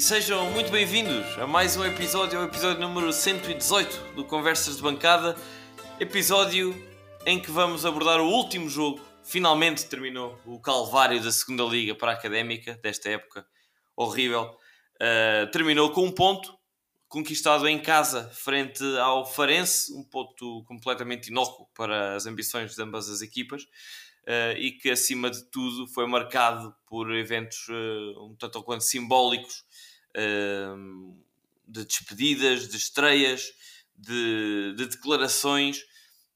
e sejam muito bem-vindos a mais um episódio, o episódio número 118 do Conversas de Bancada, episódio em que vamos abordar o último jogo. Finalmente terminou o calvário da segunda liga para a Académica desta época horrível. Uh, terminou com um ponto conquistado em casa frente ao Farense, um ponto completamente inócuo para as ambições de ambas as equipas uh, e que, acima de tudo, foi marcado por eventos uh, um tanto ou quanto simbólicos de despedidas, de estreias, de, de declarações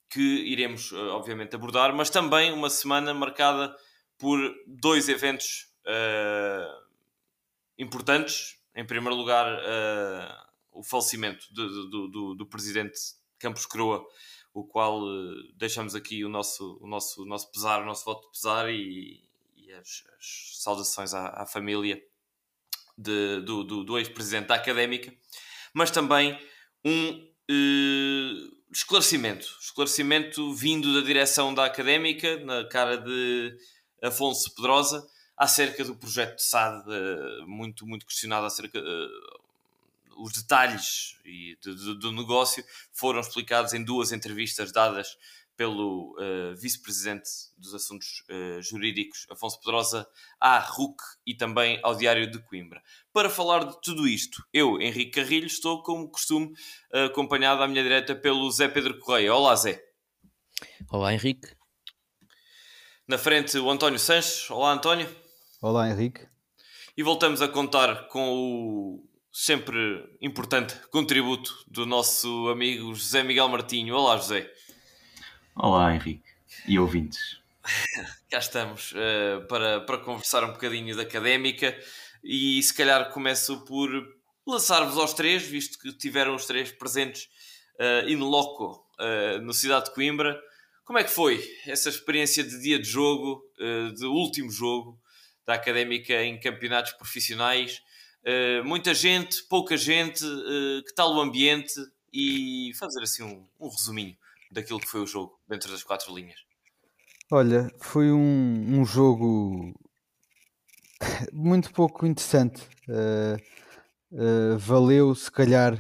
que iremos, obviamente, abordar, mas também uma semana marcada por dois eventos importantes. Em primeiro lugar, o falecimento do, do, do, do presidente Campos Croa, o qual deixamos aqui o nosso, o, nosso, o nosso pesar, o nosso voto de pesar e, e as, as, saudações à, à família de, do, do, do ex-presidente da Académica, mas também um uh, esclarecimento, esclarecimento vindo da direção da Académica, na cara de Afonso Pedrosa, acerca do projeto de SAD, uh, muito, muito questionado acerca os detalhes do, negócio foram explicados em duas entrevistas dadas pelo uh, vice-presidente dos assuntos uh, jurídicos, Afonso Pedrosa, à RUC e também ao Diário de Coimbra. Para falar de tudo isto, eu, Henrique Carrilho, estou, como costume, uh, acompanhado à minha direita pelo Zé Pedro Correia. Olá, Zé. Olá, Henrique. Na frente, o António Sanches. Olá, António. Olá, Henrique. E voltamos a contar com o sempre importante contributo do nosso amigo José Miguel Martinho. Olá, José. Olá, Henrique e ouvintes. Cá estamos uh, para, para conversar um bocadinho da académica e se calhar começo por lançar-vos aos três, visto que tiveram os três presentes uh, in loco uh, no Cidade de Coimbra. Como é que foi essa experiência de dia de jogo, uh, de último jogo da académica em campeonatos profissionais? Uh, muita gente, pouca gente, uh, que tal o ambiente e fazer assim um, um, resuminho daquilo que foi o jogo dentro das quatro linhas. Olha, foi um, um jogo muito pouco interessante. Uh, valeu, se calhar,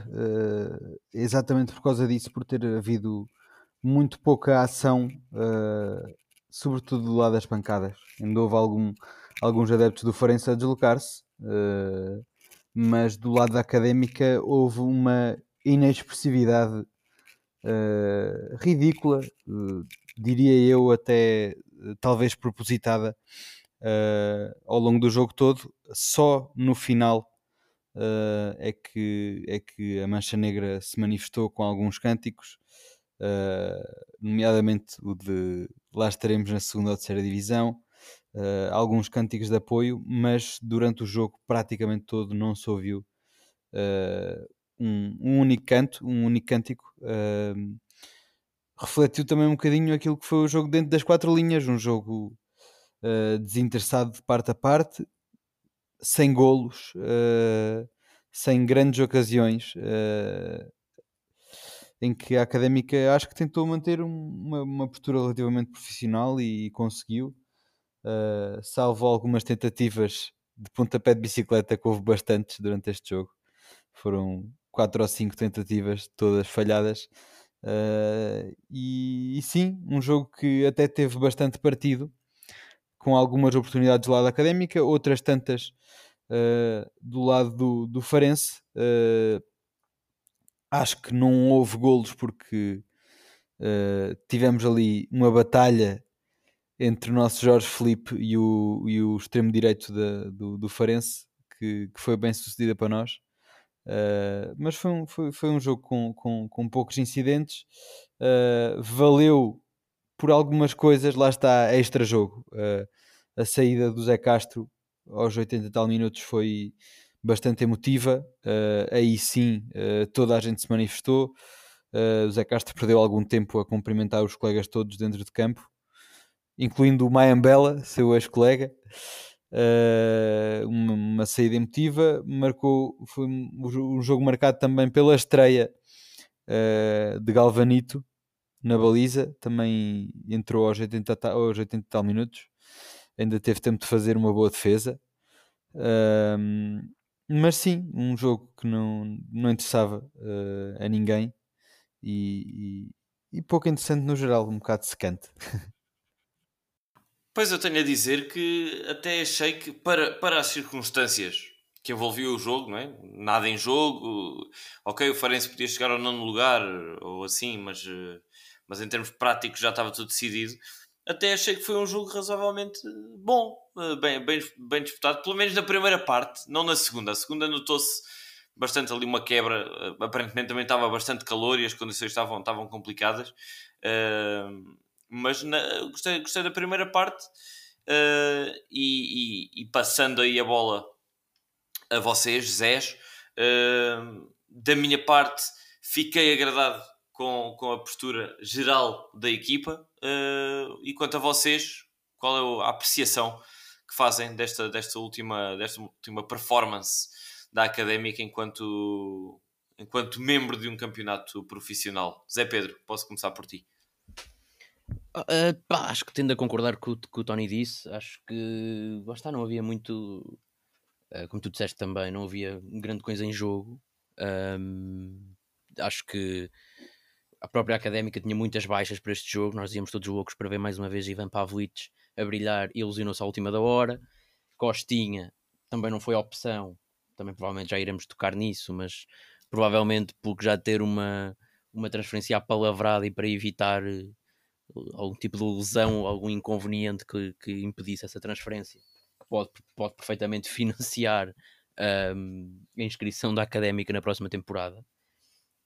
exatamente por causa disso, por ter havido muito pouca ação, sobretudo do lado das pancadas. Ainda houve algum, alguns adeptos do Farense a deslocar-se. Uh, mas do lado da académica houve uma inexpressividade uh, ridícula, uh, diria eu até uh, talvez propositada ao longo do jogo todo. Só no final é, que, é que a Mancha Negra se manifestou com alguns cânticos, nomeadamente o de lá estaremos na segunda ou terceira divisão uh, alguns cânticos de apoio, mas durante o jogo praticamente todo não se ouviu um, um, único canto, um único cântico. Uh, refletiu também um bocadinho aquilo que foi o jogo dentro das quatro linhas, um jogo desinteressado de parte a parte, sem golos, sem grandes ocasiões em que a académica acho que tentou manter uma, uma postura relativamente profissional e, e conseguiu uh, salvo algumas tentativas de pontapé de bicicleta que houve bastantes durante este jogo. Foram quatro ou cinco tentativas, todas falhadas. Uh, e, e, sim, um jogo que até teve bastante partido, com algumas oportunidades do lado académica, outras tantas uh, do lado do, do Farense. Uh, acho que não houve golos porque tivemos ali uma batalha entre o nosso Jorge Felipe e o, e o extremo direito da, do, do Farense, que, que, foi bem sucedida para nós. Uh, mas foi um, foi, foi um jogo com, com, com poucos incidentes. Uh, valeu por algumas coisas, lá está, extra jogo. Uh, a saída do Zé Castro aos 80 e tal minutos foi bastante emotiva. aí sim, toda a gente se manifestou. o Zé Castro perdeu algum tempo a cumprimentar os colegas todos dentro de campo incluindo o Mayambela, seu ex-colega. Uh, uma, uma, saída emotiva, marcou, foi um, jogo marcado também pela estreia uh, de Galvanito na baliza, também entrou aos 80, aos 80 tal minutos, ainda teve tempo de fazer uma boa defesa. Uh, mas sim, um jogo que não, não interessava uh, a ninguém e, e, e, pouco interessante no geral, um bocado secante. Pois eu tenho a dizer que até achei que para, para as circunstâncias que envolviam o jogo, não é? nada em jogo, ok, o Farense podia chegar ao nono lugar ou assim, mas, eh, mas em termos práticos já estava tudo decidido até achei que foi um jogo razoavelmente bom, eh, bem, bem, bem disputado, pelo menos na primeira parte, não na segunda. A segunda notou-se bastante ali uma quebra, eh, aparentemente também estava bastante calor e as condições estavam, estavam complicadas, uh, mas na, gostei, gostei da primeira parte uh, e, e, e, passando aí a bola a vocês, Zés, uh, da minha parte fiquei agradado com, com a postura geral da equipa. Uh, e quanto a vocês, qual é a apreciação que fazem desta, desta, última, desta última performance da académica enquanto, enquanto membro de um campeonato profissional? Zé Pedro, posso começar por ti. Uh, pá, acho que tendo a concordar com o que o Tony disse. Acho que lá está, não havia muito, uh, como tu disseste também, não havia grande coisa em jogo. Um, acho que a própria académica tinha muitas baixas para este jogo. Nós íamos todos loucos para ver mais uma vez Ivan Pavlic a brilhar e ilusionou-se à última da hora. Costinha também não foi opção, também provavelmente já iremos tocar nisso, mas provavelmente porque já ter uma, uma transferência apalavrada e para evitar algum tipo de lesão, algum inconveniente que, que impedisse essa transferência, pode, pode perfeitamente financiar um, a inscrição da académica na próxima temporada.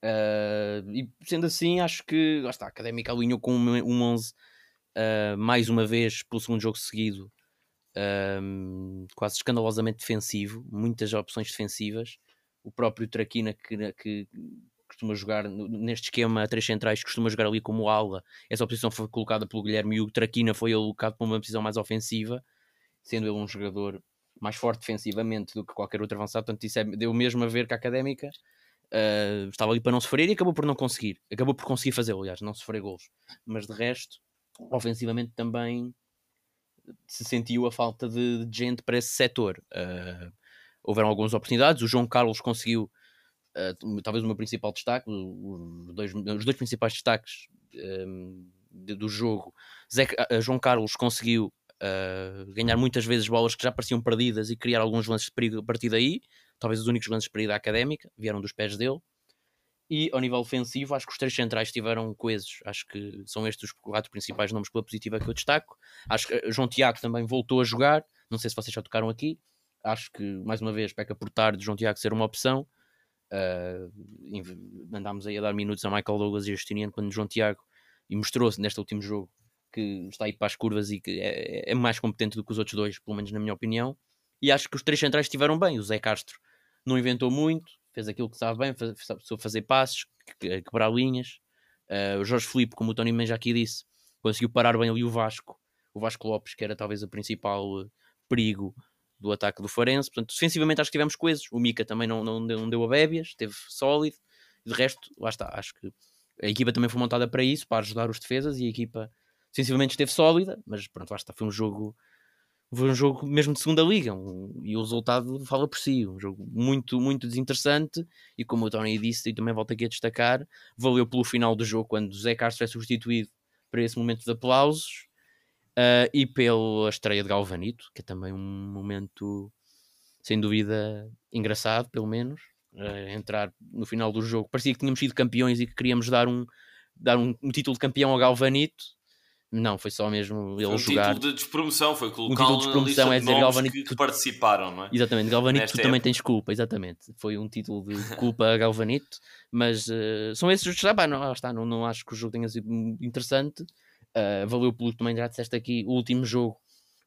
Uh, e sendo assim, acho que lá está, a Académica alinhou com um, um 11 uh, mais uma vez pelo segundo jogo seguido, quase escandalosamente defensivo, muitas opções defensivas. O próprio Traquina, que, que costuma jogar neste esquema três centrais, costuma jogar ali como ala. Essa posição foi colocada pelo Guilherme e o Traquina foi alocado para uma posição mais ofensiva, sendo ele um jogador mais forte defensivamente do que qualquer outro avançado. Portanto, isso é, deu mesmo a ver que a Académica Uh, estava ali para não sofrer e acabou por não conseguir. Acabou por conseguir fazer, aliás, não sofrer golos. Mas de resto, ofensivamente também se sentiu a falta de, de gente para esse setor. Uh, houveram algumas oportunidades. O João Carlos conseguiu, uh, talvez o meu principal destaque, os dois, os dois principais destaques um, do jogo. Zé, João Carlos conseguiu ganhar muitas vezes bolas que já pareciam perdidas e criar alguns lances de perigo a partir daí talvez os únicos lances para ir da académica, vieram dos pés dele. E ao nível ofensivo, acho que os três centrais estiveram coesos. Acho que são estes os quatro principais nomes pela positiva que eu destaco. Acho que eh, João Tiago também voltou a jogar. Não sei se vocês já tocaram aqui. Acho que, mais uma vez, peca por tarde João Tiago ser uma opção. Uh, andámos aí a dar minutos a Michael Douglas e a Justiniano quando João Tiago e mostrou-se neste último jogo que está aí para as curvas e que é, é, mais competente do que os outros dois, pelo menos na minha opinião. E acho que os três centrais estiveram bem. O Zé Castro não inventou muito, fez aquilo que sabe bem, soube fazer passos, quebrar linhas. Uh, o Jorge Felipe, como o Tony Man já aqui disse, conseguiu parar bem ali o Vasco, o Vasco Lopes, que era talvez o principal uh, perigo do ataque do Farense. Portanto, defensivamente acho que tivemos coisas. O Mica também não, não, deu, não deu a bébias, esteve sólido. De resto, lá está, acho que a equipa também foi montada para isso, para ajudar os defesas, e a equipa defensivamente esteve sólida, mas pronto, lá está, foi um jogo foi um jogo mesmo de segunda liga um, e o resultado fala por si, um jogo muito, muito desinteressante e como o Tony disse e também volto aqui a destacar, valeu pelo final do jogo quando Zé Castro é substituído para esse momento de aplausos uh, e pela estreia de Galvanito, que é também um momento sem dúvida engraçado, pelo menos, uh, entrar no final do jogo, parecia que tínhamos sido campeões e que queríamos dar um, dar um, um título de campeão ao Galvanito não, foi só mesmo ele foi um jogar. título de despromoção, foi colocar um título de despromoção é dizer Galvanito que, que, participaram, não é? Exatamente, Galvanito, Nesta tu época. também tens culpa, exatamente. Foi um título de culpa a Galvanito, mas uh, são esses os ah, não, está, não, não acho que o jogo tenha sido interessante. Uh, valeu pelo também já disseste aqui, o último jogo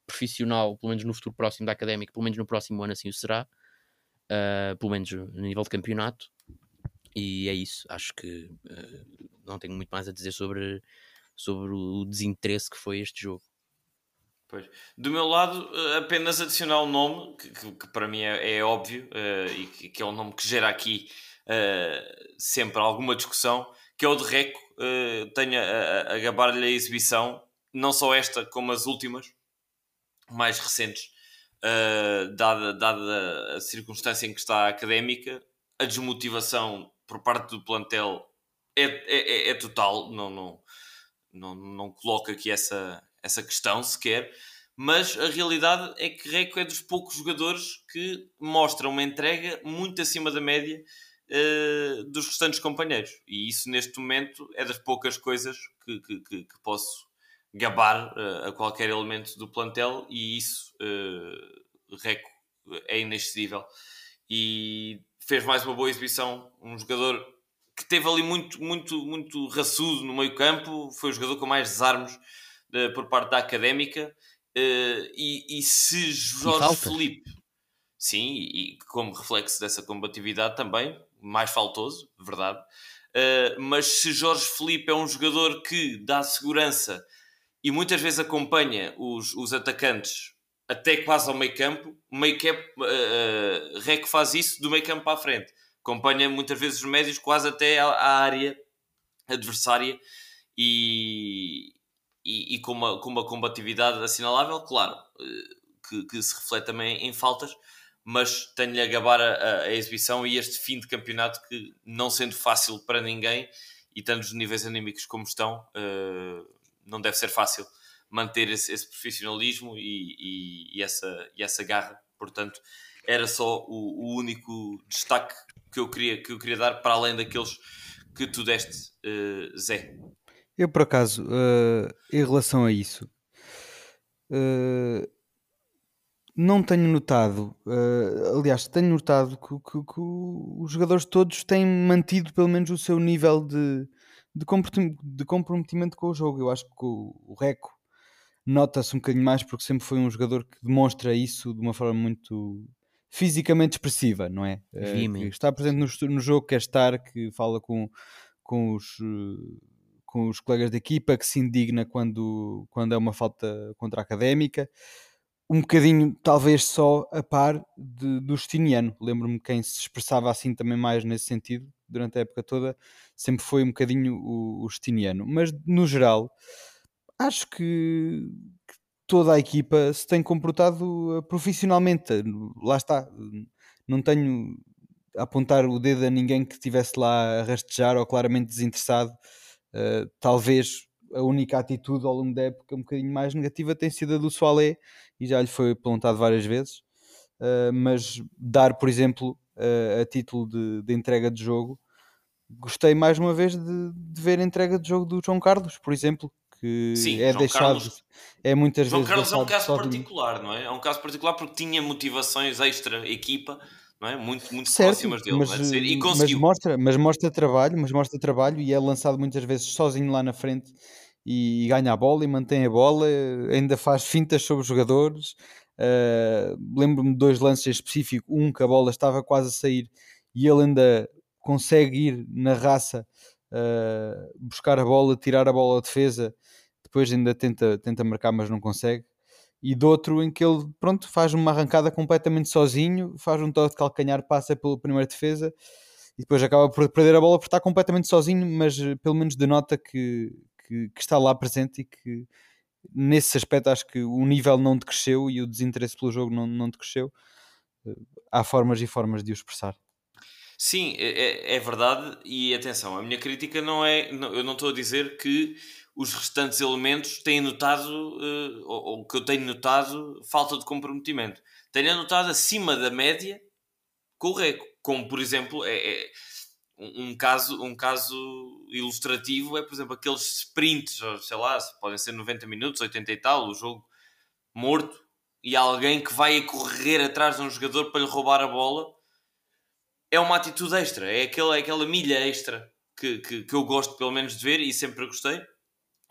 profissional, pelo menos no futuro próximo da académica, pelo menos no próximo ano assim o será, uh, pelo menos no nível de campeonato. E é isso, acho que não tenho muito mais a dizer sobre sobre o desinteresse que foi este jogo. Pois. Do meu lado, apenas adicionar um nome que, que, que para mim é, é óbvio uh, e que, que, é um nome que gera aqui uh, sempre alguma discussão, que é o de Reco. Uh, tenho a, a, gabar-lhe a exibição, não só esta, como as últimas, mais recentes, uh, dada, dada a circunstância em que está a académica, a desmotivação por parte do plantel é, é, é, é total, não, não, não, não coloco aqui essa, essa questão sequer, mas a realidade é que Reco é dos poucos jogadores que mostram uma entrega muito acima da média uh, dos restantes companheiros. E isso, neste momento, é das poucas coisas que, que, que, que posso gabar uh, a qualquer elemento do plantel, e isso, uh, Reco, é inexcedível. E fez mais uma boa exibição. Um jogador que teve ali muito, muito, muito raçudo no meio campo, foi o jogador com mais desarmos por parte da académica. e, e se Jorge Felipe, sim, e como reflexo dessa combatividade também, mais faltoso, verdade. Uh, mas se Jorge Felipe é um jogador que dá segurança e muitas vezes acompanha os, os atacantes até quase ao meio campo, o meio campo uh, uh, Rec faz isso do meio campo para a frente. Acompanha muitas vezes os médios quase até à, à área adversária e, e, e, com, uma, com uma combatividade assinalável, claro, que, que se reflete também em faltas, mas tenho-lhe a gabar a, a, exibição e este fim de campeonato que, não sendo fácil para ninguém e estando os níveis anímicos como estão, uh, não deve ser fácil manter esse, esse profissionalismo e, e, e, essa, e essa garra. Portanto, era só o, o, único destaque que eu, queria, que eu queria dar para além daqueles que tu deste, uh, Zé. Eu, por acaso, uh, em relação a isso, uh, não tenho notado, uh, aliás, tenho notado que, que, que, os jogadores todos têm mantido pelo menos o seu nível de, de, comprometimento com o jogo. Eu acho que o, o Reco nota-se um bocadinho mais porque sempre foi um jogador que demonstra isso de uma forma muito fisicamente expressiva, não é? Uh, está presente no, no, jogo, quer estar, que fala com, com os. com os colegas da equipa, que se indigna quando, quando é uma falta contra a académica, um bocadinho, talvez só a par de, do Justiniano. Lembro-me quem se expressava assim também mais nesse sentido durante a época toda, sempre foi um bocadinho o, o. Mas no geral, acho que, que toda a equipa se tem comportado uh, profissionalmente. Lá está, não tenho a apontar o dedo a ninguém que estivesse lá a rastejar ou claramente desinteressado. Uh, talvez a única atitude ao longo da época um bocadinho mais negativa tem sido a do Soalé e já lhe foi apontado várias vezes. Uh, mas dar, por exemplo, uh, a título de, de, entrega de jogo, gostei mais uma vez de, de, ver a entrega de jogo do João Carlos, por exemplo, que Sim, é João deixado, Carlos, é muitas João vezes. João Carlos é um caso particular, não é? É um caso particular porque tinha motivações extra equipa. Não é? Muito, muito certo, próximas dele, mas, é? e conseguiu. Mas mostra, mas mostra trabalho, mas mostra trabalho e é lançado muitas vezes sozinho lá na frente e ganha a bola e mantém a bola, ainda faz fintas sobre os jogadores. Uh, Lembro-me de dois lances em específico, um que a bola estava quase a sair e ele ainda consegue ir na raça uh, buscar a bola, tirar a bola à defesa, depois ainda tenta, tenta marcar, mas não consegue. E do outro em que ele pronto, faz uma arrancada completamente sozinho, faz um toque de calcanhar, passa pela primeira defesa e depois acaba por perder a bola por estar completamente sozinho, mas eh, pelo menos denota que, que, que, está lá presente e que nesse aspecto acho que o nível não decresceu e o desinteresse pelo jogo não, não decresceu. Eh, há formas e formas de o expressar. Sim, é, é, é verdade. E atenção, a minha crítica não é. Eu não estou a dizer que os restantes elementos têm notado, uh, ou, ou, que eu tenho notado, falta de comprometimento. Tenho notado acima da média com o Reco. Como, por exemplo, é, é um, caso, um caso ilustrativo é, por exemplo, aqueles sprints, sei lá, podem ser 90 minutos, 80 e tal, o jogo morto, e alguém que vai correr atrás de um jogador para lhe roubar a bola. É uma atitude extra, é aquela, é aquela milha extra que, que, que eu gosto pelo menos de ver e sempre gostei.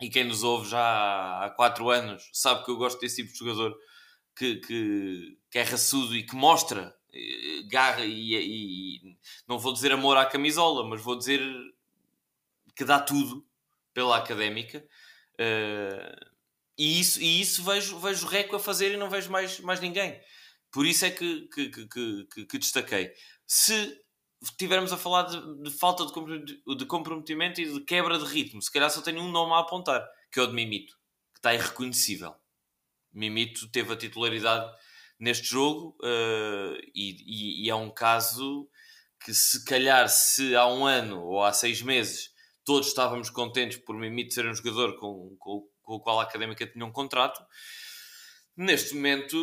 E quem nos ouve já há 4 anos sabe que eu gosto desse tipo de jogador que, que, que é raçudo e que mostra eh, garra e, e, não vou dizer amor à camisola, mas vou dizer que dá tudo pela académica. Uh, e isso, e isso vejo, vejo Reco a fazer e não vejo mais, mais ninguém. Por isso é que, que, que, que, que destaquei. Se estivermos a falar de, de, falta de comprometimento e de quebra de ritmo, se calhar só tenho um nome a apontar, que é o de Mimito, que está irreconhecível. Mimito teve a titularidade neste jogo uh, e, e, e, é um caso que se calhar se há um ano ou há seis meses todos estávamos contentes por Mimito ser um jogador com, com, com o qual a Académica tinha um contrato, neste momento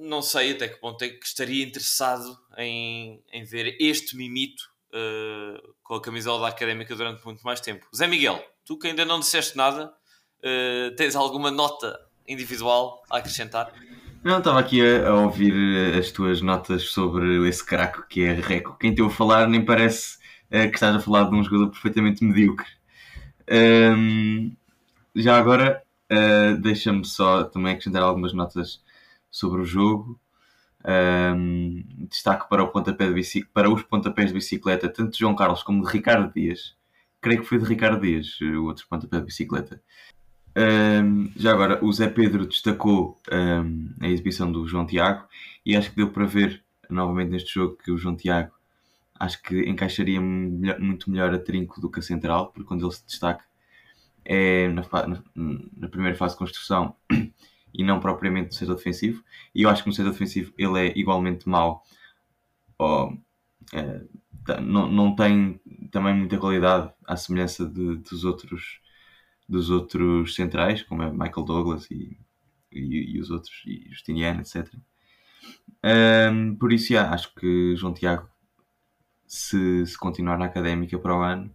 não sei até que ponto é que estaria interessado em, em ver este Mimito uh, com a camisola da Académica durante muito mais tempo. Zé Miguel, tu que ainda não disseste nada, uh, tens alguma nota individual a acrescentar? Não, estava aqui a, a, ouvir as tuas notas sobre esse craco que é Reco. Quem te a falar nem parece uh, que estás a falar de um jogador perfeitamente medíocre. Um, já agora, uh, deixa-me só também acrescentar algumas notas sobre o jogo. Um, destaque para, o pontapé de para os pontapés de bicicleta, tanto de João Carlos como de Ricardo Dias. Creio que foi de Ricardo Dias, o outro pontapé de bicicleta. Um, já agora, o Zé Pedro destacou um, a exibição do João Tiago e acho que deu para ver novamente neste jogo que o João Tiago acho que encaixaria melhor, muito melhor a trinco do que a central, porque quando ele se destaca é na, na, na primeira fase de construção e não propriamente no setor defensivo. E eu acho que no setor defensivo ele é igualmente mau. É, não, não tem também muita qualidade à semelhança de, dos outros dos outros centrais, como é Michael Douglas e, e, e os outros, e Justiniano, etc. Um, por isso, já, acho que João Tiago, se, se continuar na académica para o ano,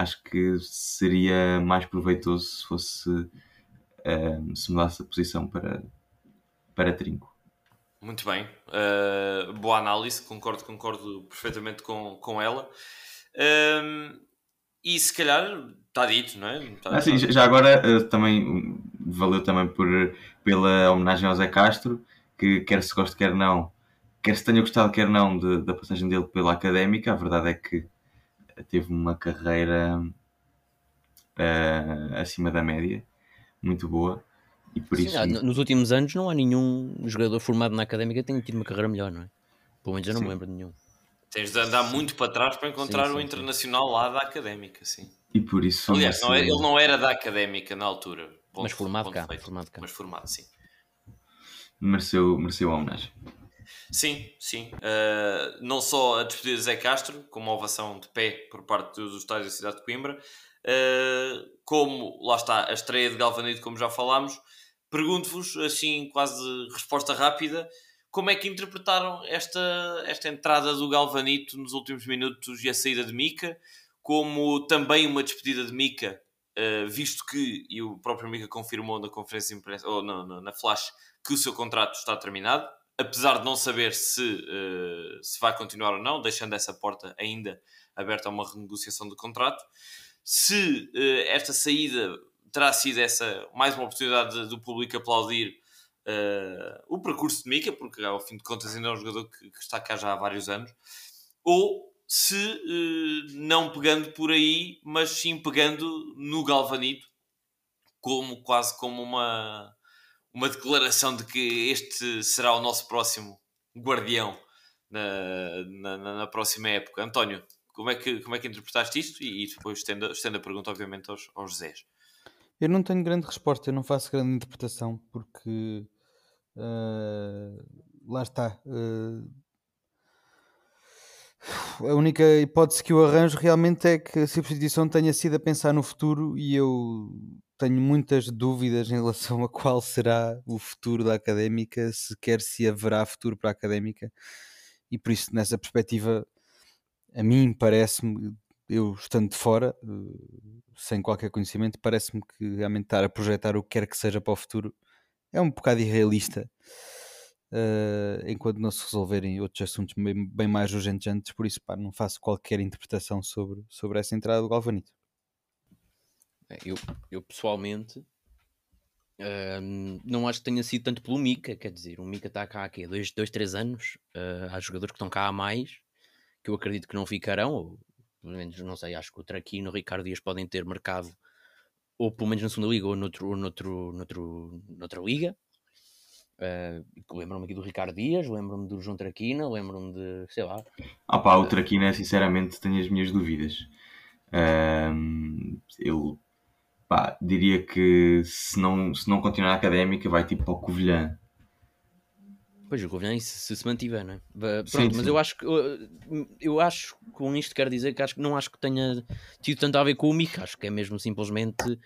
acho que seria mais proveitoso se fosse um, se mudasse a posição para, para trinco. Muito bem, uh, boa análise, concordo, concordo perfeitamente com, com ela. Um, e se calhar está dito, não é? Tá, ah, sim, já agora uh, também valeu também por, pela homenagem ao Zé Castro, que quer se goste, quer não, quer se tenha gostado, quer não, de, da passagem dele pela académica, a verdade é que teve uma carreira uh, acima da média, muito boa. E por Sim, isso... nos últimos anos não há nenhum jogador formado na académica que tenha tido uma carreira melhor, não é? Pelo menos eu não Sim. me lembro de nenhum. Tens de andar muito para trás para encontrar sim, sim, o internacional sim. lá da académica, sim. E por isso. Aliás, não era, ele não era da académica na altura. Ponto, mas formado cá, formado cá. Mas formado, sim. Mereceu, mereceu a homenagem. Sim, sim. Uh, não só a despedida de Zé Castro, com uma ovação de pé por parte dos estádios da cidade de Coimbra, uh, como lá está a estreia de Galvanito, como já falámos. Pergunto-vos, assim, quase resposta rápida como é que interpretaram esta, esta entrada do Galvanito nos últimos minutos e a saída de Mica, como também uma despedida de Mica, uh, visto que, e o próprio Mica confirmou na conferência de imprensa, ou na, na, na, flash, que o seu contrato está terminado, apesar de não saber se, uh, se vai continuar ou não, deixando essa porta ainda aberta a uma renegociação do contrato. Se uh, esta saída terá sido essa mais uma oportunidade do público aplaudir uh, o percurso de Mika, porque ao fim de contas ainda é um jogador que, que está cá já há vários anos, ou se uh, não pegando por aí, mas sim pegando no Galvanito, como quase como uma, uma declaração de que este será o nosso próximo guardião na, na, na próxima época. António, como é que, como é que interpretaste isto? E, e depois estendo, estendo a pergunta, obviamente, aos, aos Zés. Eu não tenho grande resposta, eu não faço grande interpretação, porque uh, lá está. Uh, a única hipótese que eu arranjo realmente é que a substituição tenha sido a pensar no futuro e eu tenho muitas dúvidas em relação a qual será o futuro da académica, se quer se haverá futuro para a académica, e por isso, nessa perspectiva, a mim parece-me, eu estando de fora, uh, sem qualquer conhecimento, parece-me que realmente estar a projetar o que quer que seja para o futuro é um bocado irrealista. Uh, enquanto não se resolverem outros assuntos bem, bem mais urgentes antes, por isso pá, não faço qualquer interpretação sobre, sobre essa entrada do Galvanito. É, eu, eu pessoalmente não acho que tenha sido tanto pelo Mica, quer dizer, o Mica está cá há quê? Dois, dois, três anos, uh, há jogadores que estão cá há mais, que eu acredito que não ficarão, ou pelo menos não sei, acho que o Traquino o Ricardo Dias podem ter mercado ou pelo menos na segunda liga ou noutro, ou noutro, noutro, noutra liga. Uh, lembro-me aqui do Ricardo Dias, lembro-me do João Traquina, lembro-me de, sei lá. Ah pá, o Traquina, sinceramente, tenho as minhas dúvidas. Uh, eu pá, diria que se não, se não continuar a académica, vai tipo para o Covilhã. Pois, o Covilhã se, se, se mantiver, não é? Pronto, Sim, mas sim. eu acho que eu, eu acho que com isto quero dizer que acho que não acho que tenha tido tanto a ver com o Mick, acho que é mesmo simplesmente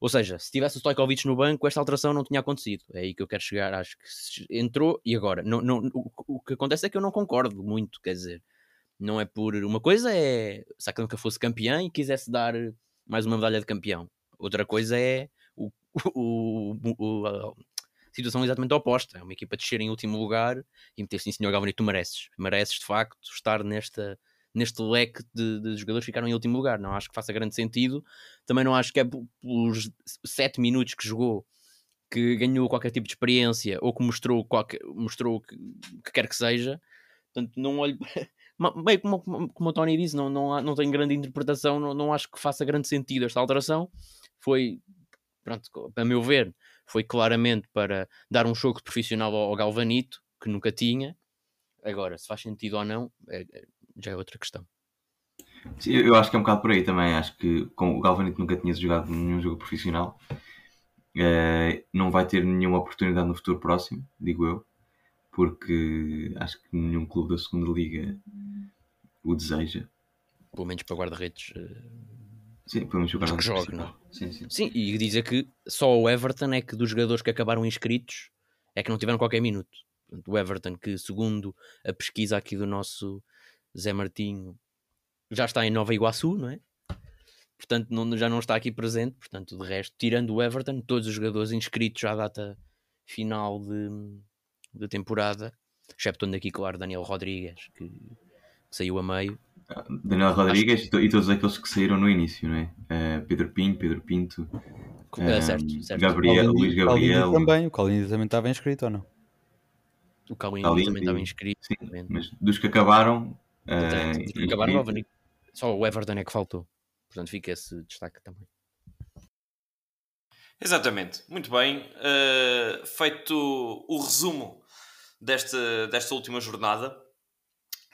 ou seja, se tivesse o Stojkovic no banco, esta alteração não tinha acontecido. É aí que eu quero chegar. Acho que entrou e agora. Não, não, o, o que acontece é que eu não concordo muito. Quer dizer, não é por. Uma coisa é se a Académica fosse campeã e quisesse dar mais uma medalha de campeão. Outra coisa é o, o, o- a situação exatamente oposta. É uma equipa descer em último lugar e meter sim, senhor Galvani, tu mereces. Mereces de facto estar nesta, neste leque de, de jogadores que ficaram em último lugar. Não acho que faça grande sentido. Também não acho que é pelos sete minutos que jogou que ganhou qualquer tipo de experiência ou que mostrou, qualquer, mostrou que, que quer que seja. Portanto, não olho. Bem, como, como- como o Tony disse, não, não, não tem grande interpretação, não, não acho que faça grande sentido esta alteração. Foi, pronto, a meu ver, foi claramente para dar um choque profissional ao, ao Galvanito, que nunca tinha. Agora, se faz sentido ou não, é- é- já é outra questão. Sim, Eu acho que é um bocado por aí também. Acho que como o Galvanito nunca tinha jogado nenhum jogo profissional, eh, não vai ter nenhuma oportunidade no futuro próximo, digo eu, porque acho que nenhum clube da segunda liga o deseja. Pelo menos para guarda-redes. eh, Sim, jogar Mas no que jogue, principal. Sim, sim. Sim, e dizer que só o Everton é que dos jogadores que acabaram inscritos é que não tiveram qualquer minuto. O Everton, que segundo a pesquisa aqui do nosso Zé Martinho, já está em Nova Iguaçu, não é? Portanto, não- já não está aqui presente. Portanto, de resto, tirando o Everton, todos os jogadores inscritos à data final de, de temporada, exceptuando aqui, claro, Daniel Rodrigues, que, que saiu a meio. Daniel Rodrigues e to- e todos aqueles que saíram no início, não é? Eh, Pedro Pinho, Pedro Pinto, Co- eh, certo, certo. Gabriel, Luís Gabriel. também, o Calini também estava inscrito ou não? O Calvin Calini, também estava inscrito. Sim, exatamente. mas dos que acabaram. eh, Exatamente. inscritos- Acabaram. Só o Everton é que faltou. Portanto, fica esse destaque também. Exatamente, muito bem. Uh, feito o resumo desta, desta última jornada,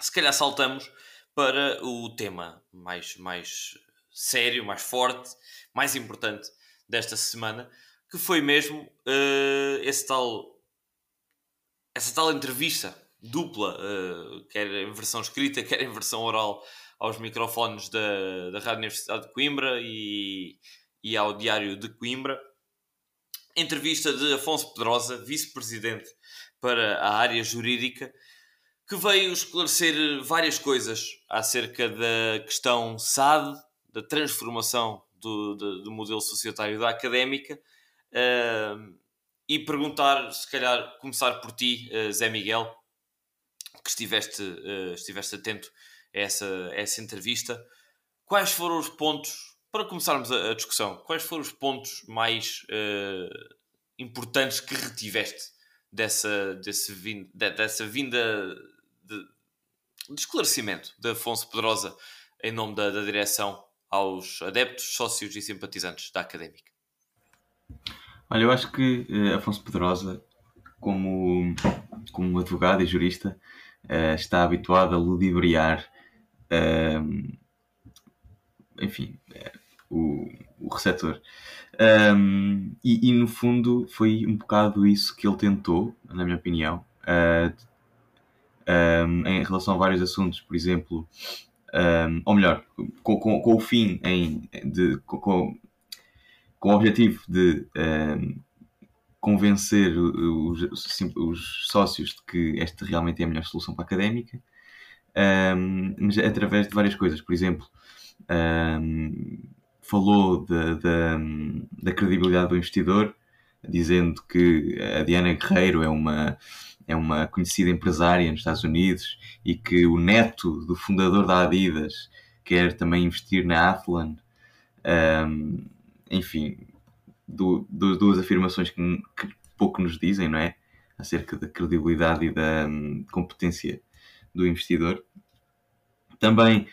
se calhar saltamos para o tema mais, mais sério, mais forte, mais importante desta semana, que foi mesmo uh, esse tal, essa tal entrevista dupla, uh, quer em versão escrita, quer em versão oral, aos microfones da, da Rádio Universidade de Coimbra e, e ao Diário de Coimbra. Entrevista de Afonso Pedrosa, vice-presidente para a área jurídica, que veio esclarecer várias coisas acerca da questão SAD, da transformação do, do, do modelo societário da académica, uh, e perguntar, se calhar, começar por ti, uh, Zé Miguel, que estiveste, uh, estiveste atento a essa, a essa entrevista. Quais foram os pontos, para começarmos a, a discussão, quais foram os pontos mais uh, importantes que retiveste dessa, desse dessa vinda de, esclarecimento de Afonso Pedrosa em nome da, da direção aos adeptos, sócios e simpatizantes da académica? Olha, eu acho que uh, Afonso Pedrosa, como, como advogado e jurista, uh, está habituado a ludibriar, uh, enfim, o, o receptor. Um, e, e, no fundo foi um bocado isso que ele tentou, na minha opinião, um, em relação a vários assuntos, por exemplo, um, ou melhor, com, com, com, o fim em, de, com, com o objetivo de convencer os, os, sócios de que esta realmente é a melhor solução para a académica, mas através de várias coisas, por exemplo um, falou da, credibilidade do investidor, dizendo que a Diana Guerreiro é uma, é uma conhecida empresária nos Estados Unidos e que o neto do fundador da Adidas quer também investir na Athlon. Um, enfim, do, do, duas afirmações que, que, pouco nos dizem, não é? Acerca da credibilidade e da um, competência do investidor. Também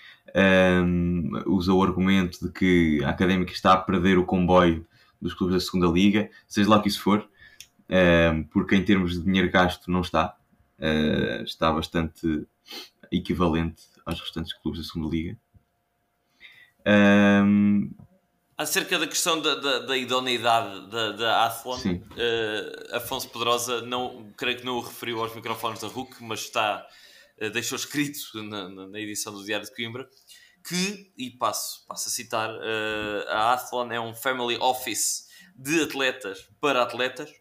um, usa o argumento de que a Académica está a perder o comboio dos clubes da segunda liga, seja lá o que isso for, um, porque em termos de dinheiro gasto não está, uh, está bastante equivalente aos restantes clubes da segunda liga. Um, Acerca da questão da, da, da idoneidade da, da Athlon, uh, Afonso Pedrosa, não, creio que não o referiu aos microfones da RUC, mas está, uh, deixou escrito na, na, edição do Diário de Coimbra, que, e passo, passo a citar, uh, a Athlon é um family office de atletas para atletas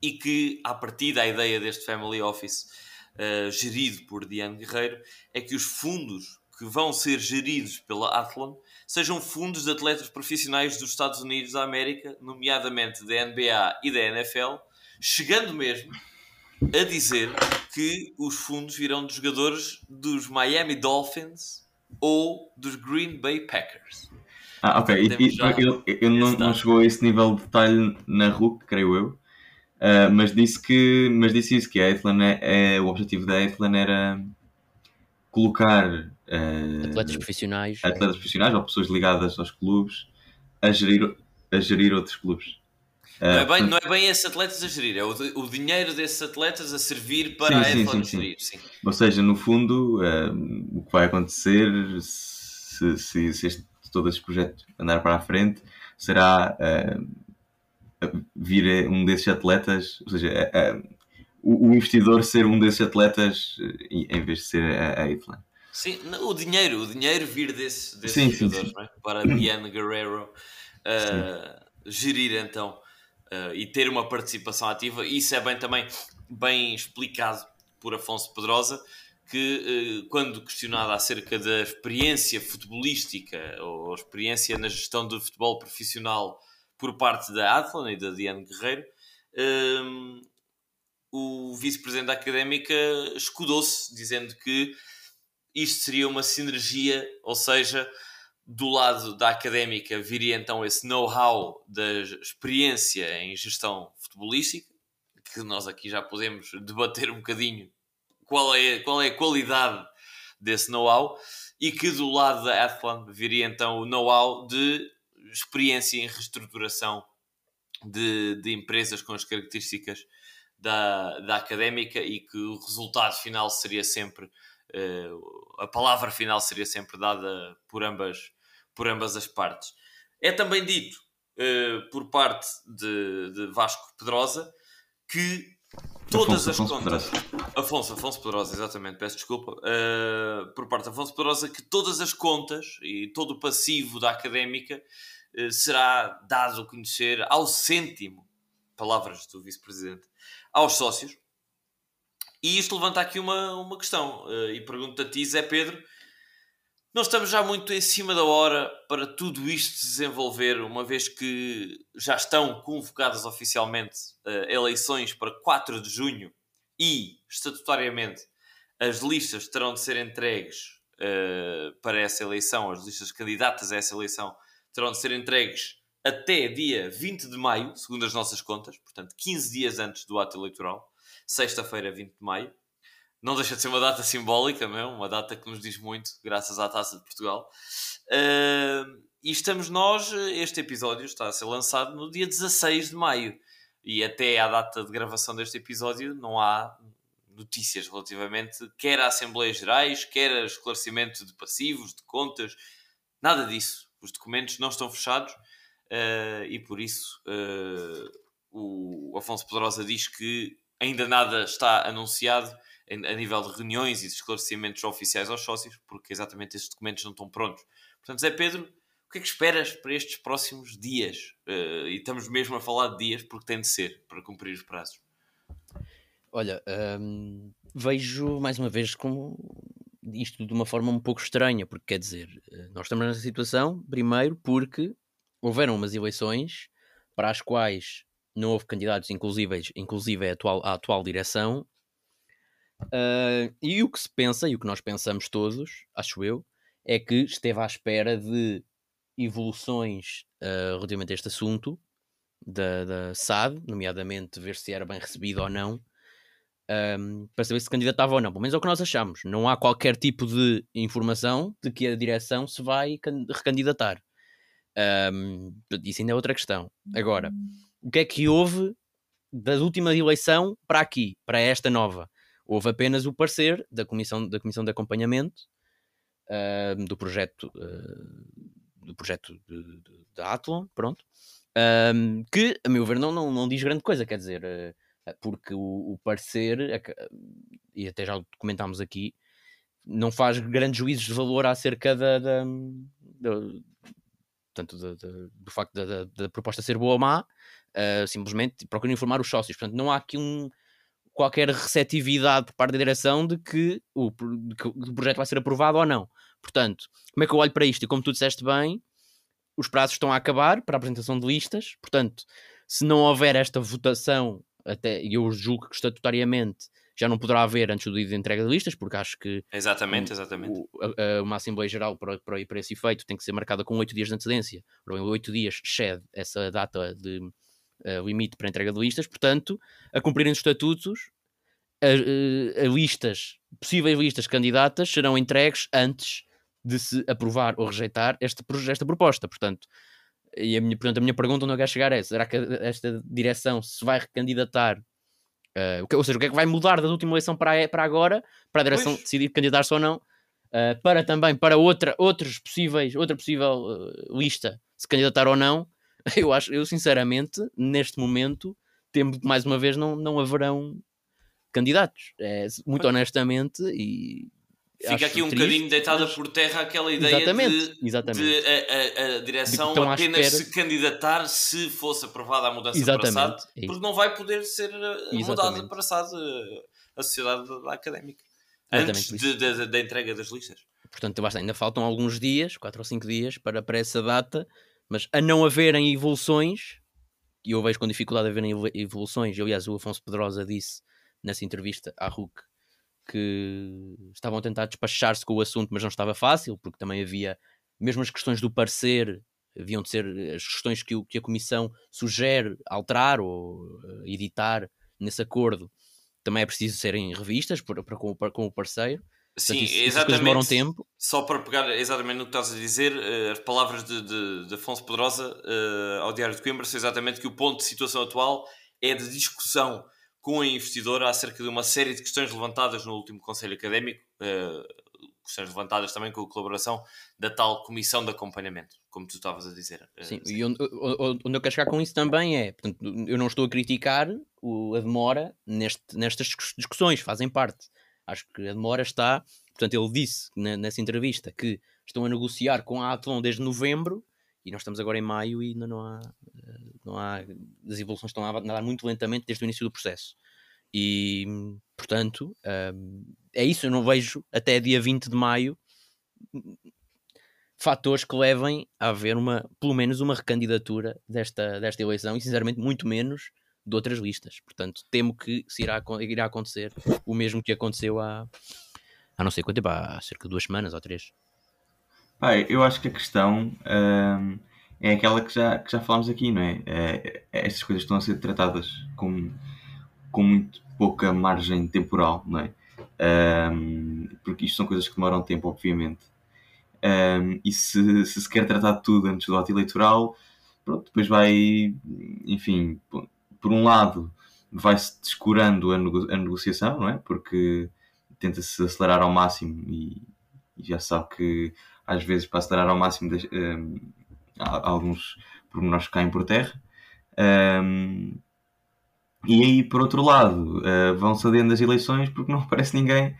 e que, a partir da ideia deste family office gerido por Diane Guerreiro, é que os fundos que vão ser geridos pela Athlon sejam fundos de atletas profissionais dos Estados Unidos da América, nomeadamente da NBA e da NFL, chegando mesmo a dizer que os fundos virão dos jogadores dos Miami Dolphins ou dos Green Bay Packers. Ah, ok. E, eu, eu não, não, chegou a esse nível de detalhe na RUC, creio eu. Uh, mas disse que mas disse isso que a Athlon é, é, o objetivo da Athlon era colocar uh, atletas profissionais, atletas profissionais ou pessoas ligadas aos clubes a gerir, a gerir outros clubes. Não, é bem, não é bem esses atletas a gerir, é o, o dinheiro desses atletas a servir para sim, a F1 gerir. Sim. Ou seja, no fundo, uh, o que vai acontecer se, se, se este, todo este projeto andar para a frente será vir um desses atletas, ou seja, o, o, investidor ser um desses atletas em vez de ser a, a Sim, o dinheiro, o dinheiro vir desse, desses sim, jogadores, sim, sim. É? para Diane Guerrero uh, gerir então uh, e ter uma participação ativa. Isso é bem também bem explicado por Afonso Pedrosa, que uh, quando questionado acerca da experiência futebolística ou experiência na gestão do futebol profissional por parte da Athlon e da Diane Guerreiro, o vice-presidente da académica escudou-se, dizendo que isto seria uma sinergia, ou seja, do lado da académica viria então esse know-how da experiência em gestão futebolística, que nós aqui já podemos debater um bocadinho qual é, qual é a qualidade desse know-how, e que do lado da Athlon viria então o know-how de experiência em reestruturação de, de empresas com as características da, da académica e que o resultado final seria sempre uh, a palavra final seria sempre dada por ambas, por ambas as partes. É também dito uh, por parte de, de, Vasco Pedrosa que todas Afonso, as Afonso contas. Pedrosa. Afonso, Afonso Pedrosa, exatamente, peço desculpa. Uh, por parte de Afonso Pedrosa, que todas as contas e todo o passivo da académica uh, será dado a conhecer ao cêntimo, palavras do vice-presidente, aos sócios e isto levanta aqui uma, uma questão, e pergunto a ti, Zé Pedro, não estamos já muito em cima da hora para tudo isto se desenvolver, uma vez que já estão convocadas oficialmente uh, eleições para 4 de junho e, estatutariamente, as listas terão de ser entregues uh, para essa eleição, as listas candidatas a essa eleição terão de ser entregues até dia 20 de maio, segundo as nossas contas, portanto 15 dias antes do ato eleitoral sexta-feira, 20 de maio. Não deixa de ser uma data simbólica, mesmo, uma data que nos diz muito, graças à Taça de Portugal. Uh, e estamos nós, este episódio está a ser lançado no dia 16 de maio. E até à data de gravação deste episódio não há notícias relativamente quer a Assembleias Gerais, quer a esclarecimento de passivos, de contas, nada disso. Os documentos não estão fechados uh, e por isso uh, o Afonso Pedrosa diz que ainda nada está anunciado a nível de reuniões e de esclarecimentos oficiais aos sócios, porque exatamente esses documentos não estão prontos. Portanto, Zé Pedro, o que é que esperas para estes próximos dias? Uh, e estamos mesmo a falar de dias porque tem de ser para cumprir os prazos. Olha, hum, vejo mais uma vez como isto de uma forma um pouco estranha, porque quer dizer, eh, nós estamos nessa situação, primeiro, porque houveram umas eleições para as quais não houve candidatos, inclusive, inclusive a, atual, a atual direção. Uh, e o que se pensa, e o que nós pensamos todos, acho eu, é que esteve à espera de evoluções uh, relativamente a este assunto da, da SAD, nomeadamente ver se era bem recebido ou não, um, para saber se candidatava ou não. Pelo menos é o que nós achamos. Não há qualquer tipo de informação de que a direção se vai recandidatar. Um, isso ainda é outra questão. Agora, o que é que houve da última eleição para aqui, para esta nova? Houve apenas o parecer da Comissão, da comissão de Acompanhamento uh, do projeto, uh, do projeto da Athlon, pronto, que, a meu ver, não, não, não diz grande coisa, quer dizer, uh, porque o, o parecer, e até já comentámos aqui, não faz grandes juízos de valor acerca da, da, da portanto, da, do facto da, proposta ser boa ou má, uh, simplesmente procura informar os sócios. Portanto, não há aqui um, qualquer receptividade por parte da direção de que, o, de que o projeto vai ser aprovado ou não. Portanto, como é que eu olho para isto? E como tu disseste bem, os prazos estão a acabar para a apresentação de listas, portanto, se não houver esta votação, até eu julgo que estatutariamente já não poderá haver antes do dia de entrega de listas, porque acho que exatamente, exatamente. O, a, uma Assembleia Geral para, para, para esse efeito tem que ser marcada com 8 dias de antecedência, ou 8 dias excede essa data de uh, limite para entrega de listas, portanto, a cumprirem os estatutos, a, a, eh, listas, possíveis listas candidatas serão entregues antes de se aprovar ou rejeitar esta, esta proposta. Portanto, e a minha, portanto, a minha pergunta onde eu quero chegar é: será que esta direção se vai recandidatar Uh, ou seja, o que é que vai mudar da última eleição para, para agora, para a direção pois. decidir candidatar-se ou não, uh, para também para outra, outros possíveis, outra possível uh, lista se candidatar ou não, eu acho, eu sinceramente, neste momento, temo que mais uma vez não, não haverão candidatos. É, muito honestamente, e Fica aqui um triste, bocadinho deitada mas... por terra aquela ideia exatamente, de, exatamente. de a, a, a direção de apenas se candidatar se fosse aprovada a mudança exatamente, para SAD, é porque não vai poder ser eh, mudada para SAD eh, a sociedade académica. Antes de, de, da entrega das listas. Portanto, basta, ainda faltam alguns dias, 4 ou 5 dias, para, para essa data, mas a não haverem evoluções, e eu vejo com dificuldade haverem evoluções, aliás, o Afonso Pedrosa disse nessa entrevista à RUC que estavam a tentar despachar-se com o assunto, mas não estava fácil, porque também havia, mesmo as questões do parecer, haviam de ser as questões que, o, que a Comissão sugere alterar ou uh, editar nesse acordo, também é preciso serem revistas para, para, com, para, com o parceiro. Sim, Portanto, isso, exatamente. Demoram tempo. Só para pegar exatamente no que estás a dizer, uh, as palavras de, de, de Afonso Pedrosa uh, ao Diário de Coimbra são exatamente que o ponto de situação atual é de discussão com a investidora acerca de uma série de questões levantadas no último Conselho Académico, uh, questões levantadas também com a colaboração da tal Comissão de Acompanhamento, como tu estavas a dizer. Uh, sim, e onde, onde eu quero chegar com isso também é, portanto, eu não estou a criticar o, a demora neste, nestas discussões, fazem parte. Acho que a demora está, portanto, ele disse nessa entrevista que estão a negociar com a Athlon desde novembro e nós estamos agora em maio e ainda não há, eh, não há as evoluções estão a andar muito lentamente desde o início do processo. E, portanto, um, é isso. Eu não vejo até dia 20 de maio fatores que levem a haver uma, pelo menos uma recandidatura desta, desta eleição e, sinceramente, muito menos de outras listas. Portanto, temo que se irá, irá acontecer o mesmo que aconteceu há, há não sei quanto tempo, há cerca de duas semanas ou três. Pai, eu acho que a questão hum, é aquela que já, que já falámos aqui, não é? é? estas coisas estão a ser tratadas com, com muito pouca margem temporal, não é? Um, porque isto são coisas que demoram tempo, obviamente. Um, e se, se se quer tratar de tudo antes do ato eleitoral, pronto, depois vai, enfim, por um lado, vai-se descurando a, nego a negociação, não é? Porque tenta-se acelerar ao máximo e, e, já sabe que às vezes para acelerar ao máximo um, alguns pormenores caem por terra. Um, e aí, por outro lado, uh, vão cedendo as eleições porque não aparece ninguém,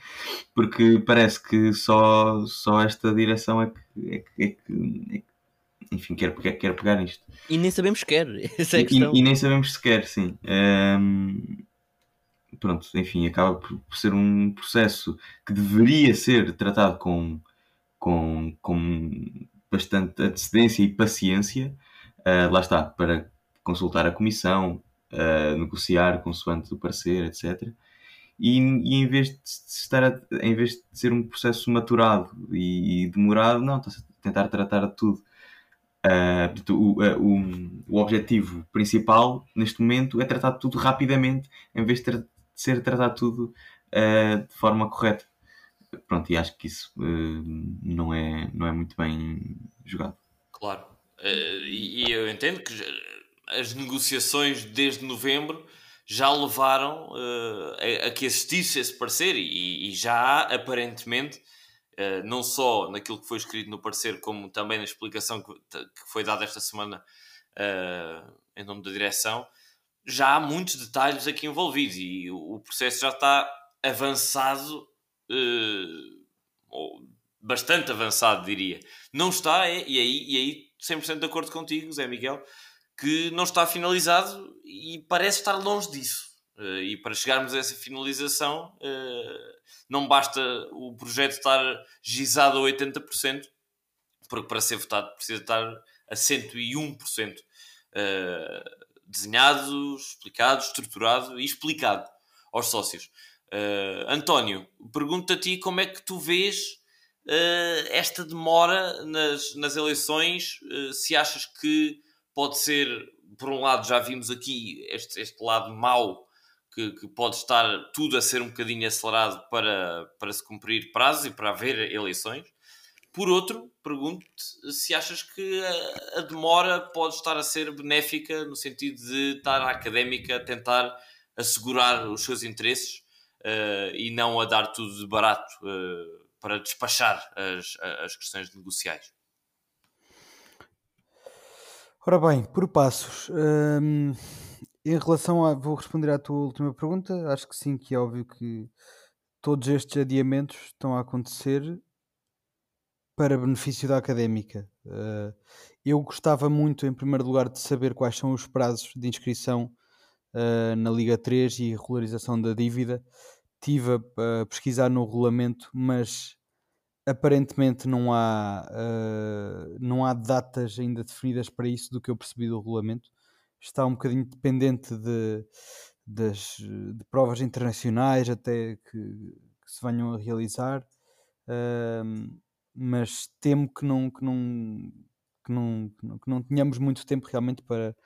porque parece que só, só esta direção é que, é que, é que, é que enfim, quer, quer, quer pegar nisto. E nem sabemos sequer, essa é a questão. E, e nem sabemos sequer, sim. Um, pronto, enfim, acaba por, por, ser um processo que deveria ser tratado com, com, com bastante antecedência e paciência, uh, lá está, para consultar a comissão, uh, negociar consoante o parecer, etc. E, e, em vez de estar a, em vez de ser um processo maturado e, e demorado, não, está a tentar tratar de tudo. Uh, o, o, o, objetivo principal neste momento é tratar tudo rapidamente em vez de, ter, de ser tratado tudo uh, de forma correta pronto, e acho que isso não, é, não é muito bem jogado. Claro, e, e, eu entendo que as negociações desde novembro já levaram a, a, que existisse esse parecer e, e, já há aparentemente uh, não só naquilo que foi escrito no parecer, como também na explicação que, foi dada esta semana uh, em nome da direção, já há muitos detalhes aqui envolvidos e o, processo já está avançado, uh, bastante avançado, diria. Não está, é, e aí, e aí 100% de acordo contigo, Zé Miguel, que não está finalizado e parece estar longe disso. Uh, e para chegarmos a essa finalização, uh, não basta o projeto estar gizado a 80%, porque para ser votado precisa estar a 101%. Uh, desenhado, explicado, estruturado e explicado aos sócios. António, pergunto a ti como é que tu vês esta demora nas, nas eleições, se achas que pode ser, por um lado, já vimos aqui este, este lado mau, que, que, pode estar tudo a ser um bocadinho acelerado para, para se cumprir prazos e para haver eleições. Por outro, pergunto-te se achas que a, a, demora pode estar a ser benéfica no sentido de estar a académica a tentar assegurar os seus interesses uh, e não a dar tudo de barato uh, para despachar as, as questões negociais. Ora bem, por passos. Hum, em relação a. Vou responder à tua última pergunta. Acho que sim, que é óbvio que todos estes adiamentos estão a acontecer para benefício da académica. Uh, eu gostava muito, em primeiro lugar, de saber quais são os prazos de inscrição uh, na Liga 3 e regularização da dívida. Estive a, pesquisar no regulamento, mas aparentemente não há, uh, não há datas ainda definidas para isso do que eu percebi do regulamento. Está um bocadinho dependente de, das, de provas internacionais até que, que se venham a realizar. Uh, mas temo que não, que não, que não, que não tenhamos muito tempo realmente para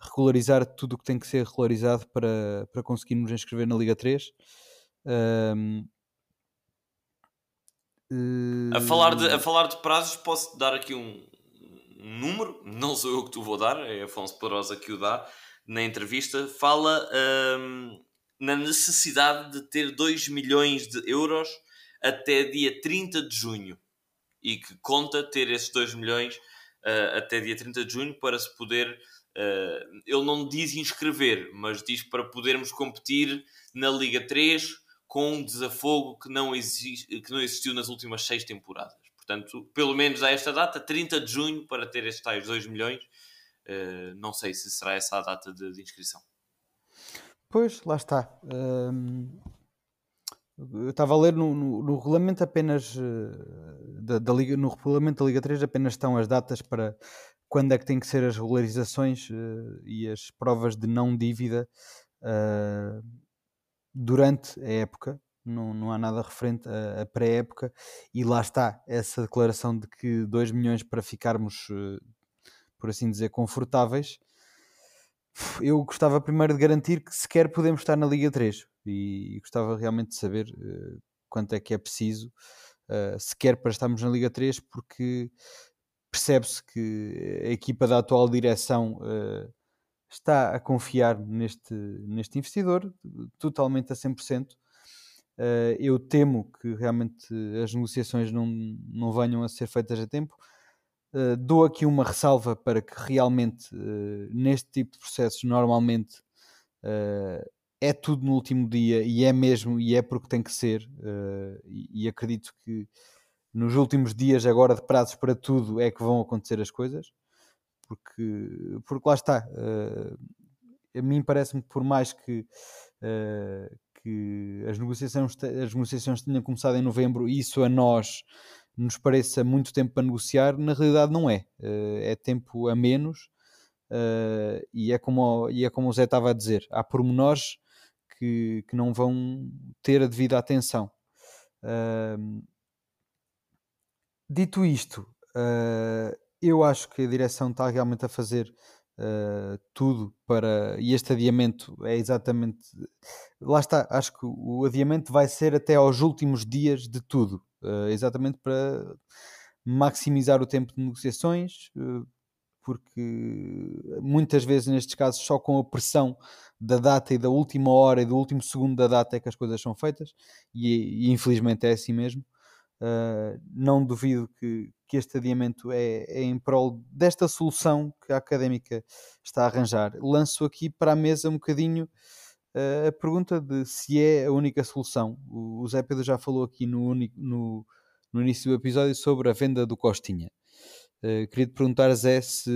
regularizar tudo o que tem que ser regularizado para, para conseguirmos inscrever na Liga 3. Um, a, falar de, a falar de prazos, posso dar aqui um número, não sou eu que tu vou dar, é Afonso Perosa que o dá, na entrevista, fala um, na necessidade de ter 2 milhões de euros até dia 30 de junho e que conta ter esses 2 milhões uh, até dia 30 de junho para se poder. Uh, ele não diz inscrever, mas diz para podermos competir na Liga 3 com um desafogo que não, existe, que não existiu nas últimas seis temporadas. Portanto, pelo menos a esta data, 30 de junho, para ter estes tais 2 milhões. Uh, não sei se será essa a data de, de inscrição. Pois, lá está. Um, eu estava a ler no, no, no regulamento apenas uh, da, da, Liga, no regulamento da Liga 3 apenas estão as datas para quando é que têm que ser as regularizações uh, e as provas de não dívida uh, durante a época. Não, não há nada referente à, pré-época, e lá está essa declaração de que 2 milhões para ficarmos, por assim dizer, confortáveis. Eu gostava primeiro de garantir que sequer podemos estar na Liga 3 e, e gostava realmente de saber uh, quanto é que é preciso uh, sequer para estarmos na Liga 3, porque percebe-se que a equipa da atual direção uh, está a confiar neste, neste investidor totalmente a 100%. Uh, eu temo que realmente as negociações não, não venham a ser feitas a tempo. Uh, dou aqui uma ressalva para que realmente, uh, neste tipo de processos, normalmente é tudo no último dia e é mesmo, e é porque tem que ser, e, e, acredito que nos últimos dias, agora de prazos para tudo, é que vão acontecer as coisas, porque, porque lá está. A mim parece-me que por mais que, uh, que as, negociações, as negociações tenham começado em novembro, e isso a nós nos pareça muito tempo para negociar, na realidade não é. é tempo a menos. Uh, e, é como, e é como o Zé estava a dizer, há pormenores que, que não vão ter a devida atenção. Dito isto, uh, eu acho que a direção está realmente a fazer uh, tudo para. E este adiamento é exatamente. Lá está, acho que o adiamento vai ser até aos últimos dias de tudo, ah, exatamente para maximizar o tempo de negociações, porque muitas vezes nestes casos só com a pressão da data e da última hora e do último segundo da data é que as coisas são feitas e, e infelizmente é assim mesmo Uh, não duvido que, que este adiamento é, é, em prol desta solução que a académica está a arranjar. Lanço aqui para a mesa um bocadinho uh, a pergunta de se é a única solução. O, o Zé Pedro já falou aqui no, no, no, início do episódio sobre a venda do Costinha. Uh, queria te perguntar, Zé, se,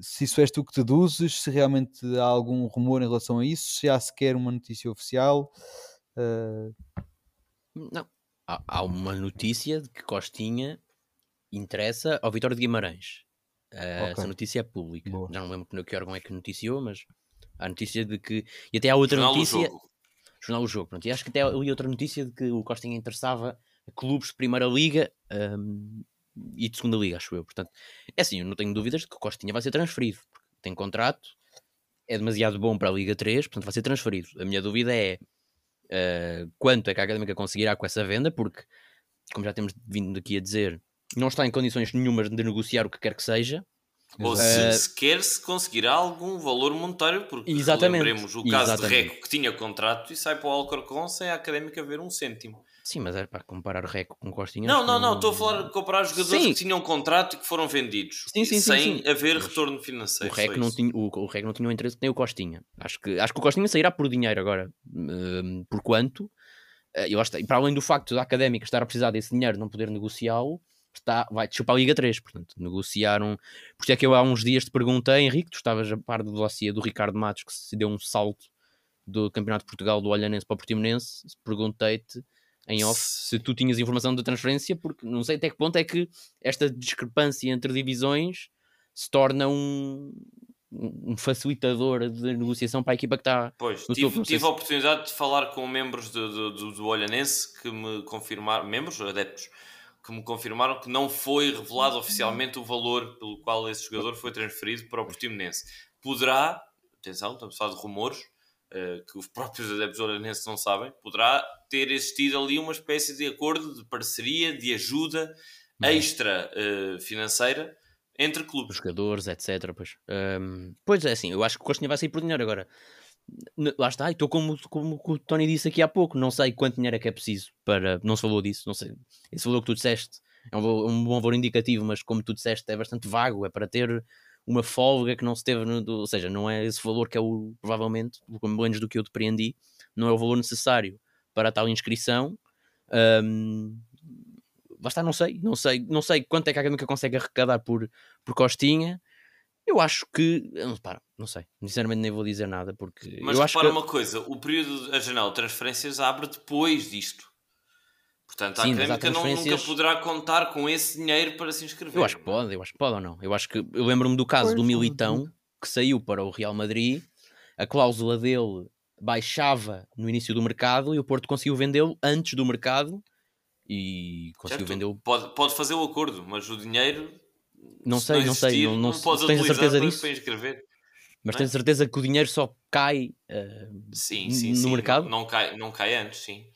se isso és tu que deduzes, se realmente há algum rumor em relação a isso, se há sequer uma notícia oficial. Não, há, uma notícia de que Costinha interessa ao Vitória de Guimarães. Uh, okay. Essa notícia é pública. Boa. Já não lembro que órgão é que noticiou, mas há notícia de que. E até há outra Jornal notícia. Jogo. Jornal do Jogo. Pronto. E acho que até ali outra notícia de que o Costinha interessava a clubes de Primeira Liga um, e de Segunda Liga, acho eu. Portanto, é assim, eu não tenho dúvidas de que o Costinha vai ser transferido. Tem contrato, é demasiado bom para a Liga 3, portanto vai ser transferido. A minha dúvida é uh, quanto é que a Académica conseguirá com essa venda, porque, como já temos vindo aqui a dizer, não está em condições nenhumas de negociar o que quer que seja. Ou se uh, sequer se conseguirá algum valor monetário, porque exatamente, lembremos o caso exatamente. de Reco que tinha contrato e sai para o Alcorcon sem a Académica ver um cêntimo. Sim, mas é para comparar Reco com Costinha. Não, não, não, estou a falar de comparar jogadores sim. que tinham contrato e que foram vendidos sim, sim, sem haver mas retorno financeiro. O Reco, não tinha, o, o Reco não tinha o interesse nem o Costinha. Acho que, acho que o Costinha sairá por dinheiro agora. Uh, por quanto? Uh, eu acho, para além do facto da académica estar a precisar desse dinheiro, não poder negociá-lo, está, vai descer para a Liga 3. Portanto, negociaram. Por isso é que eu há uns dias te perguntei, Henrique, tu estavas a par do dossiê do Ricardo Matos, que se deu um salto do Campeonato de Portugal do Olhanense para o Portimonense. Perguntei-te em off se tu tinhas informação da transferência, porque não sei até que ponto é que esta discrepância entre divisões se torna um, um facilitador de negociação para a equipa que está. Pois, tive, tive a oportunidade de falar com membros do, do, do, do Olhanense que me confirmaram, membros, adeptos, que me confirmaram que não foi revelado oficialmente o valor pelo qual esse jogador foi transferido para o Portimonense. Poderá, atenção, estamos a falar de rumores, uh, que os próprios adeptos olhanenses não sabem, poderá ter existido ali uma espécie de acordo de parceria, de ajuda extra uh, financeira entre clubes. jogadores, etc. Pois. Um, pois é, assim, eu acho que o Costinha vai sair por dinheiro agora. Lá está, estou como, como o Tony disse aqui há pouco, não sei quanto dinheiro é que é preciso para. Não se falou disso, não sei. Esse valor que tu disseste é um, um bom valor indicativo, mas como tu disseste, é bastante vago, é para ter uma folga que não se teve, no, ou seja, não é esse valor que é o, provavelmente, menos do que eu depreendi, não é o valor necessário para a tal inscrição. Um, basta, não sei, não sei, não sei quanto é que a Académica consegue arrecadar por, por Costinha. Eu acho que. Não, para, não sei. Sinceramente, nem vou dizer nada. porque Mas eu acho que... uma coisa: o período, a janela de transferências abre depois disto. Portanto, a Sim, Académica transferências... nunca poderá contar com esse dinheiro para se inscrever. Eu acho que pode, eu acho que pode ou não. Eu acho que eu lembro-me do caso pois, do Militão que saiu para o Real Madrid, a cláusula dele baixava no início do mercado e o Porto conseguiu vendê-lo antes do mercado e conseguiu vendê-lo. Pode, pode fazer o acordo, mas o dinheiro não sei, não, existir, sei, não, não, não podes tens a certeza disso. Para inscrever. Mas é? tens certeza que o dinheiro só cai uh, sim, sim, no sim. mercado? Não, não, cai, não cai antes, sim.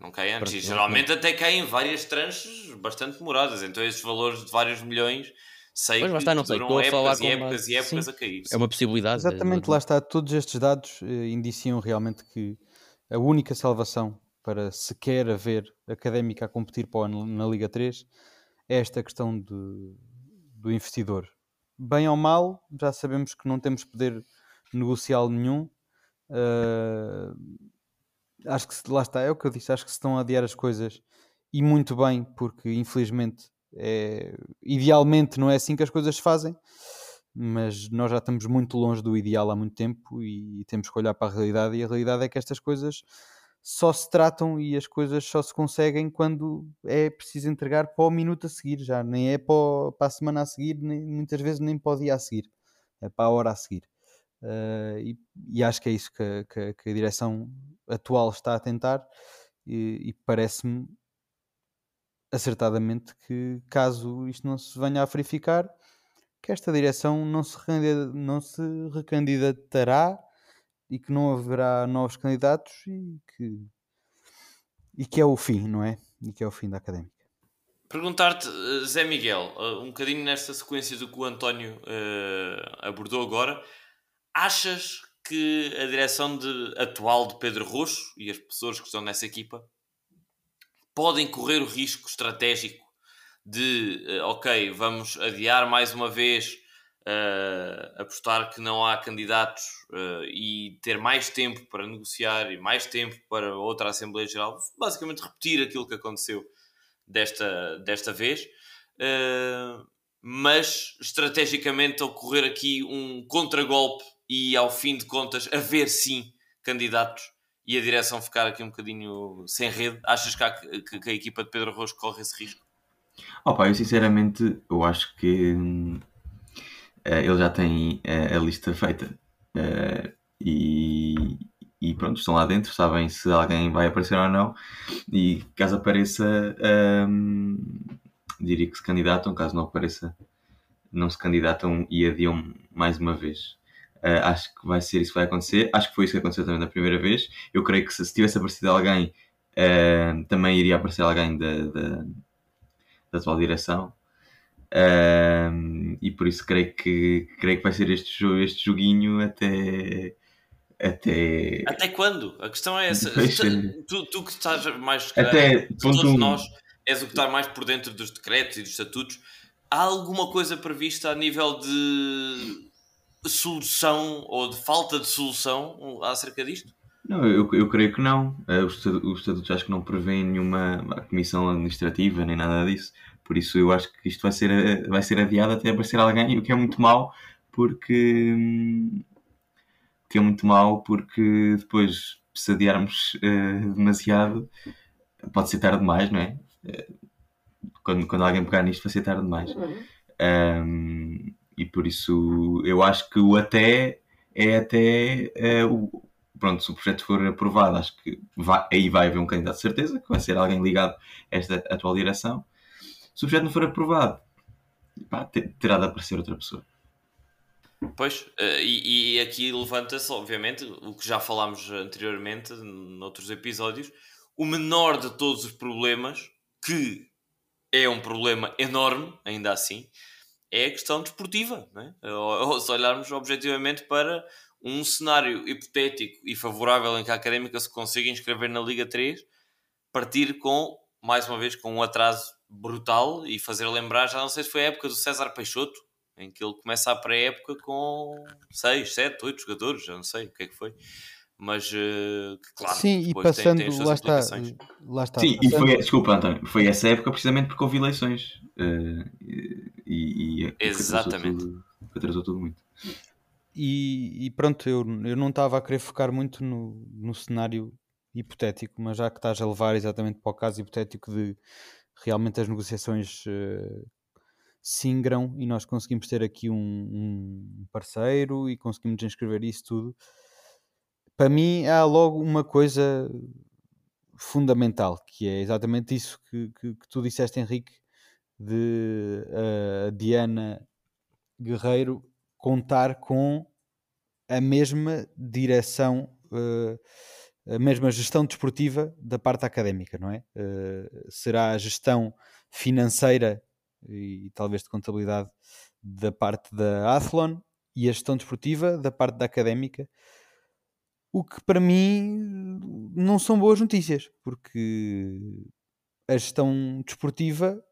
Não cai antes. Pronto, e geralmente até caem várias tranches bastante demoradas. Então esses valores de vários milhões sei pois, que está, não sei. Estou a falar e épocas uma... e épocas Sim. a cair. É uma possibilidade. Exatamente, lá está. Todos estes dados eh, indiciam realmente que a única salvação para sequer haver académica a competir para o, na Liga 3 é esta questão de, do investidor. Bem ou mal, já sabemos que não temos poder negocial nenhum. Uh, acho que lá está, é o que eu disse, acho que se estão a adiar as coisas e muito bem, porque infelizmente, é, idealmente não é assim que as coisas se fazem, mas nós já estamos muito longe do ideal há muito tempo e, e temos que olhar para a realidade e a realidade é que estas coisas só se tratam e as coisas só se conseguem quando é preciso entregar para o minuto a seguir, já nem é para, para a semana a seguir, nem, muitas vezes nem para o dia a seguir, é para a hora a seguir. Uh, e, e, acho que é isso que, que, que, a direção atual está a tentar, e, e parece-me acertadamente que, caso isto não se venha a verificar, que esta direção não se, não se recandidatará e que não haverá novos candidatos e que, e que é o fim, não é? E que é o fim da académica. Perguntar-te, eh, Zé Miguel, eh, um bocadinho nesta sequência do que o António uh, abordou agora, achas que a direção de, atual de Pedro Roxo e as pessoas que estão nessa equipa podem correr o risco estratégico de, uh, ok, vamos adiar mais uma vez, uh, apostar que não há candidatos uh, e ter mais tempo para negociar e mais tempo para outra Assembleia Geral, basicamente repetir aquilo que aconteceu desta, desta vez, mas estrategicamente ocorrer aqui um contragolpe e ao fim de contas haver sim candidatos e a direção ficar aqui um bocadinho sem rede, achas que a, que, que a equipa de Pedro Rocha corre esse risco? Opa, eu sinceramente eu acho que uh, ele já tem uh, a lista feita uh, e, e pronto, estão lá dentro, sabem se alguém vai aparecer ou não e caso apareça um, diria que se candidatam, caso não apareça não se candidatam e adiam mais uma vez. Uh, acho que vai ser isso que vai acontecer. Acho que foi isso que aconteceu também da primeira vez. Eu creio que se, se tivesse aparecido alguém, uh, também iria aparecer alguém da, da, da atual direção. Uh, e por isso creio que, creio que vai ser este, este joguinho até. Até... até quando? A questão é essa. Tu, tu que estás mais. Até todos um... nós és o que está mais por dentro dos decretos e dos estatutos. Há alguma coisa prevista a nível de solução ou de falta de solução acerca disto? Não, eu, eu creio que não. Eh, os estatutos acho que não prevêem nenhuma comissão administrativa nem nada disso. Por isso eu acho que isto vai ser, eh, vai ser adiado até aparecer alguém, o que é muito mau, porque hum, que é muito mau porque depois se adiarmos uh, demasiado pode ser tarde demais, não é? quando, quando alguém pegar nisto vai ser tarde demais. Uhum. Um, e por isso eu acho que o até é até é, o, pronto, se o projeto for aprovado, acho que vai, aí vai haver um candidato de certeza, que vai ser alguém ligado a esta atual direção. Se o projeto não for aprovado, pá, terá de aparecer outra pessoa. Pois, eh, e, e aqui levanta-se, obviamente, o que já falámos anteriormente, noutros episódios, o menor de todos os problemas, que é um problema enorme, ainda assim, é a questão desportiva. É? Ou, se olharmos objetivamente para um cenário hipotético e favorável em que a Académica se consiga inscrever na Liga 3, partir com, mais uma vez, com um atraso brutal e fazer lembrar, já não sei se foi a época do César Peixoto, em que ele começa a pré-época com 6, 7, 8 jogadores, já não sei o que é que foi mas uh, claro, sim, e passando, tem, tem lá, está, lá está. Sim, passando... e foi, desculpa, António, foi essa época precisamente porque houve eleições uh, e, e Exatamente. atrasou tudo, tudo muito. E, e, pronto, eu, eu não estava a querer focar muito no, no cenário hipotético, mas já que estás a levar exatamente para o caso hipotético de realmente as negociações uh, singram e nós conseguimos ter aqui um, um parceiro e conseguimos inscrever isso tudo para mim há logo uma coisa fundamental, que é exatamente isso que, que, que tu disseste, Henrique, de uh, Diana Guerreiro contar com a mesma direção, uh, a mesma gestão desportiva da parte académica, não é? Uh, será a gestão financeira e talvez de contabilidade da parte da Athlon e a gestão desportiva da parte da académica o que para mim não são boas notícias, porque a gestão desportiva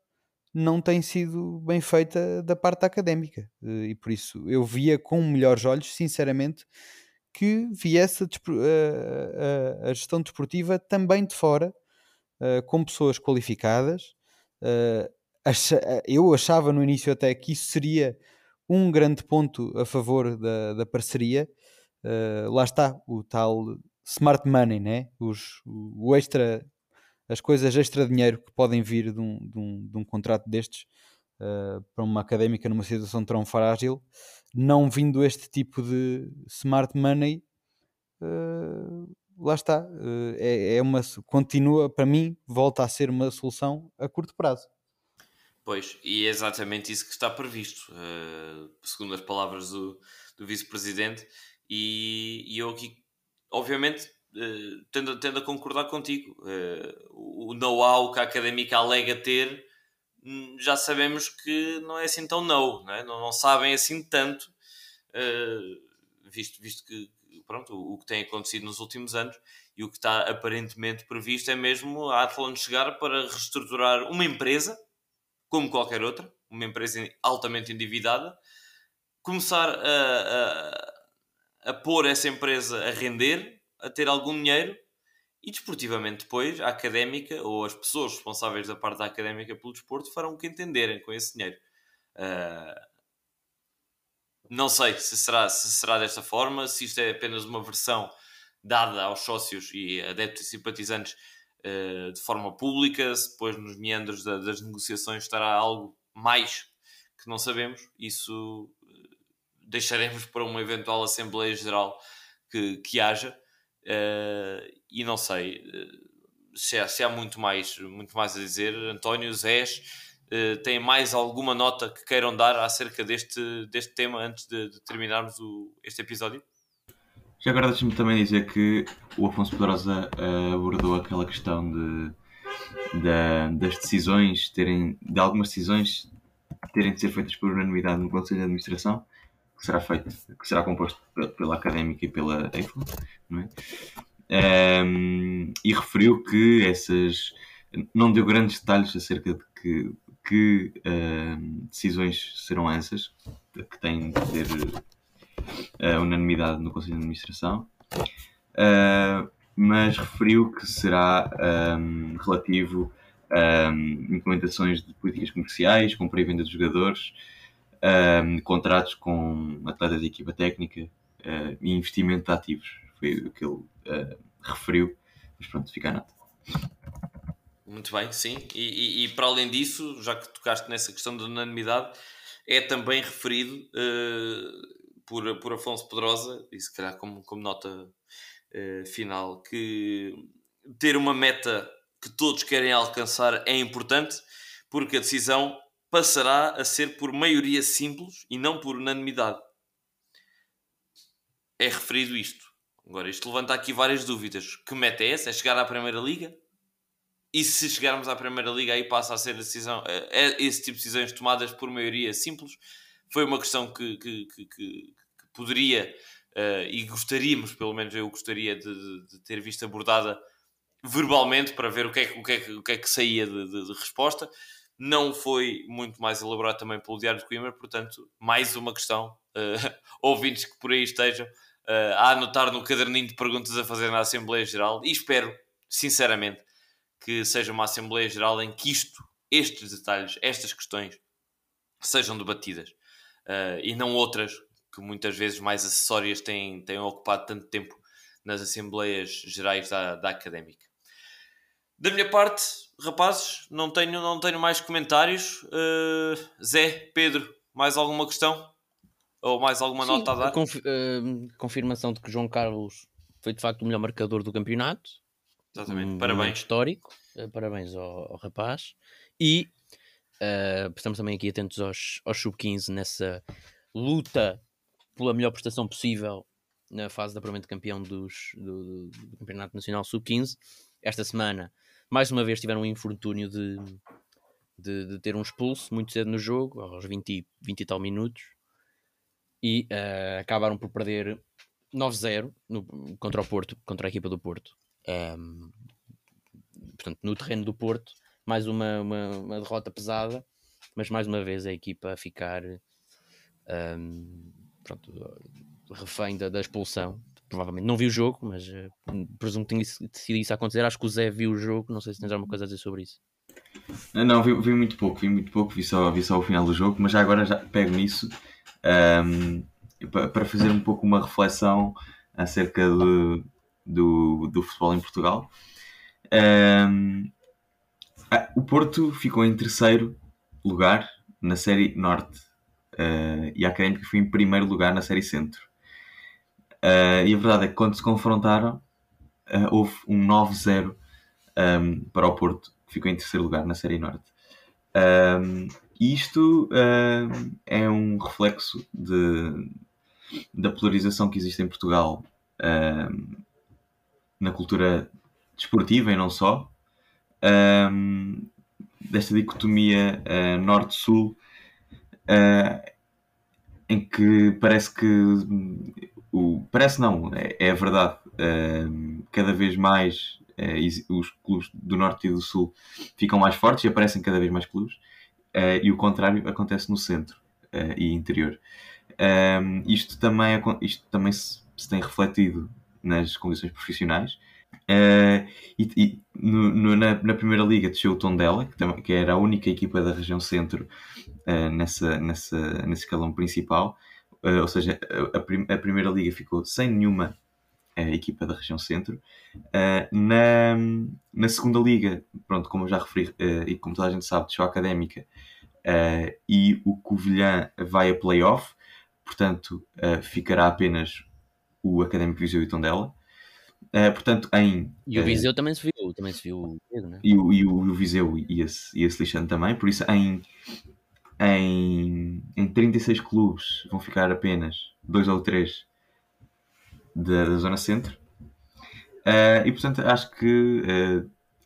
não tem sido bem feita da parte académica e por isso eu via com melhores olhos, sinceramente, que viesse a, a, a gestão desportiva também de fora, uh, com pessoas qualificadas. Acha, eu achava no início até que isso seria um grande ponto a favor da, da parceria, uh, lá está o tal smart money, né? Os, o extra, as coisas extra dinheiro que podem vir de um, de um, de um contrato destes uh, para uma académica numa situação tão frágil, não vindo este tipo de smart money, uh, lá está, é, é uma continua para mim volta a ser uma solução a curto prazo. Pois, e é exatamente isso que está previsto, segundo as palavras do, do vice-presidente, e, e eu aqui, obviamente, uh, tendo, tendo a concordar contigo. Uh, o know-how que a académica alega ter, hum, já sabemos que não é assim tão know, não, é? não, não sabem assim tanto, uh, visto, visto que pronto, o, o, que tem acontecido nos últimos anos. e o que está aparentemente previsto é mesmo a Athlon chegar para reestruturar uma empresa, como qualquer outra, uma empresa altamente endividada, começar a, a, a pôr essa empresa a render, a ter algum dinheiro e desportivamente depois a académica ou as pessoas responsáveis da parte da académica pelo desporto farão o que entenderem com esse dinheiro. Uh, não sei se será, se será desta forma, se isto é apenas uma versão dada aos sócios e adeptos e simpatizantes uh, de forma pública, se depois nos meandros da, das negociações estará algo mais que não sabemos, isso deixaremos para uma eventual Assembleia Geral que, que haja. Uh, e não sei se há, se há, muito, mais, muito mais a dizer. António, Zés, uh, têm mais alguma nota que queiram dar acerca deste, deste tema antes de, de terminarmos o, este episódio? Já agora deixa-me também dizer que o Afonso Pedrosa abordou aquela questão de, de, das decisões terem, de algumas decisões terem de ser feitas por unanimidade no Conselho de Administração, que será feito, que será composto pela Académica e pela não é? Um, e referiu que essas não deu grandes detalhes acerca de que, que uh, decisões serão essas que têm de ter uh, unanimidade no Conselho de Administração, uh, mas referiu que será um, relativo a um, implementações de políticas comerciais, compra e venda de jogadores, um, contratos com atletas de equipa técnica uh, e investimento de ativos. Foi o que ele referiu, mas pronto, fica a nota. Muito bem, sim. E, e, e, para além disso, já que tocaste nessa questão da unanimidade, é também referido uh, por, por Afonso Pedrosa, e se calhar como, como nota uh, final, que ter uma meta que todos querem alcançar é importante, porque a decisão passará a ser por maioria simples e não por unanimidade. É referido isto. Agora, isto levanta aqui várias dúvidas. Que meta é essa? É chegar à Primeira Liga? E se chegarmos à Primeira Liga, aí passa a ser a decisão, é, é esse tipo de decisões tomadas por maioria simples. Foi uma questão que, que, que, que poderia uh, e gostaríamos, pelo menos eu gostaria de, de, ter visto abordada verbalmente para ver o que é, o que, é, o que, é que saía de, de, de resposta. Não foi muito mais elaborado também pelo Diário de Coimbra, portanto, mais uma questão. Uh, ouvintes que por aí estejam uh, a anotar no caderninho de perguntas a fazer na Assembleia Geral e espero, sinceramente, que seja uma Assembleia Geral em que isto, estes detalhes, estas questões sejam debatidas uh, e não outras que muitas vezes mais acessórias têm, têm ocupado tanto tempo nas Assembleias Gerais da, da Académica. Da minha parte, rapazes, não tenho, não tenho mais comentários. Uh, Zé, Pedro, mais alguma questão? Ou mais alguma Sim, nota a dar? Conf uh, confirmação de que João Carlos foi de facto o melhor marcador do campeonato. Exatamente, um parabéns. histórico, uh, parabéns ao, ao, rapaz. E estamos também aqui atentos aos, aos sub-15 nessa luta pela melhor prestação possível na fase de apuramento de campeão dos, do, do, Campeonato Nacional Sub-15. Esta semana, mais uma vez, tiveram um infortúnio de, de, de, ter um expulso muito cedo no jogo, aos 20, 20 e tal minutos e uh, acabaram por perder 9-0 contra o Porto, contra a equipa do Porto. Um, portanto, no terreno do Porto, mais uma, uma, uma, derrota pesada, mas mais uma vez a equipa a ficar um, pronto, refém da, da, expulsão. Provavelmente não vi o jogo, mas uh, presumo que tenha sido isso a acontecer. Acho que o Zé viu o jogo, não sei se tens alguma coisa a dizer sobre isso. Não, vi, vi muito pouco, vi muito pouco, vi só, vi só o final do jogo, mas já agora já pego nisso um, para fazer um pouco uma reflexão acerca do, do, do futebol em Portugal. Um, o Porto ficou em terceiro lugar na Série Norte uh, e a Académica foi em primeiro lugar na Série Centro. Uh, e a verdade é que quando se confrontaram, uh, houve um 9-0 um, para o Porto, que ficou em terceiro lugar na Série Norte. Um, isto uh, é um reflexo de, da polarização que existe em Portugal uh, na cultura desportiva e não só, uh, desta dicotomia norte-sul, em que parece que o, parece não, é, é verdade. cada vez mais os clubes do Norte e do Sul ficam mais fortes e aparecem cada vez mais clubes, e o contrário acontece no centro e interior. isto também, isto também se, se tem refletido nas condições profissionais. Uh, e, e no, no, na, na, primeira liga desceu o Tondela, que, também, que era a única equipa da região centro uh, nessa, nessa, nesse escalão principal. Uh, ou seja, a, prim, a, primeira liga ficou sem nenhuma equipa da região centro. na, na segunda liga, pronto, como eu já referi e como toda a gente sabe, desceu a Académica e o Covilhã vai a playoff, portanto ficará apenas o Académico Viseu e o Tondela. Uh, portanto, em. E o Viseu uh, também se viu, também se viu né? e, o, e, o, e o Viseu ia-se ia -se lixando também, por isso em, em, em 36 clubes vão ficar apenas dois ou três da, da Zona Centro. Uh, e portanto, acho que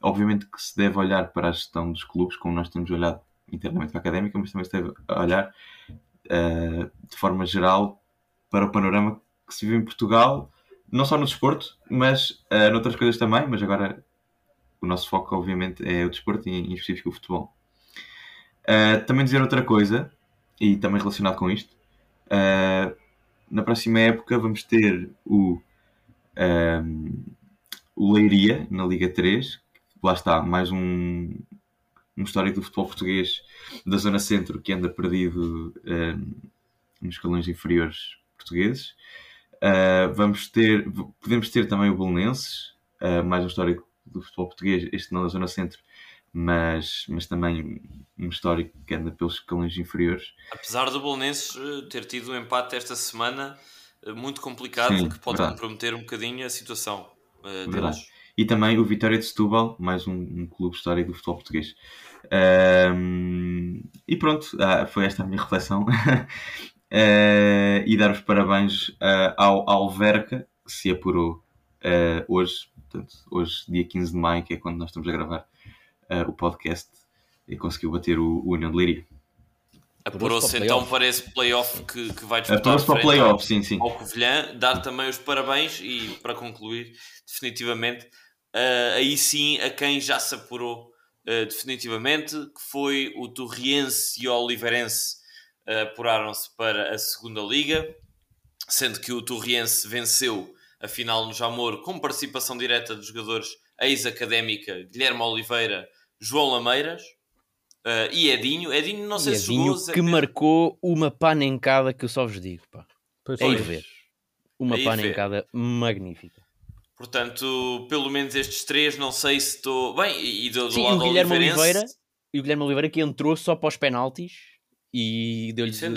obviamente que se deve olhar para a gestão dos clubes, como nós temos olhado internamente para a académica, mas também se deve olhar de forma geral para o panorama que se vive em Portugal não só no desporto, mas uh, noutras coisas também, mas agora o nosso foco, obviamente, é o desporto e, em específico, o futebol. Uh, também dizer outra coisa, e também relacionado com isto, uh, na próxima época vamos ter o, um, o Leiria na Liga 3, lá está, mais um, um histórico do futebol português da Zona Centro que anda perdido um, nos escalões inferiores portugueses. Uh, vamos ter, podemos ter também o Belenenses, uh, mais um histórico do futebol português, este não da Zona Centro, mas, mas também um histórico que anda pelos escalões inferiores. Apesar do Belenenses eh, ter tido um empate esta semana muito complicado, Sim, que pode verdade. comprometer um bocadinho a situação uh, deles. E também o Vitória de Setúbal, mais um, um clube histórico do futebol português. e pronto, ah, foi esta a minha reflexão. Uh, e dar os parabéns uh, ao Alverca, que se apurou uh, hoje, portanto, hoje, dia 15 de maio, que é quando nós estamos a gravar o podcast, e conseguiu bater o, o União de Liria. Apurou-se então para esse playoff que, que vai disputar Apurou-se para o playoff, sim, sim. ao Covilhã, dar também os parabéns e para concluir, definitivamente, aí sim a quem já se apurou definitivamente, que foi o Torriense e o Oliveirense apuraram-se para a segunda liga, sendo que o Torriense venceu a final no Jamor com participação direta dos jogadores ex-académica Guilherme Oliveira, João Lameiras uh, e Edinho. Edinho, não sei e se Edinho jogou... que marcou uma panencada que eu só vos digo, pá. Pois é ir ver. Uma é panencada magnífica. Portanto, pelo menos estes três, não sei se estou... Bem, e do, do Sim, lado o Guilherme Oliveira... E o Guilherme Oliveira que entrou só para os penaltis e deu-lhes a,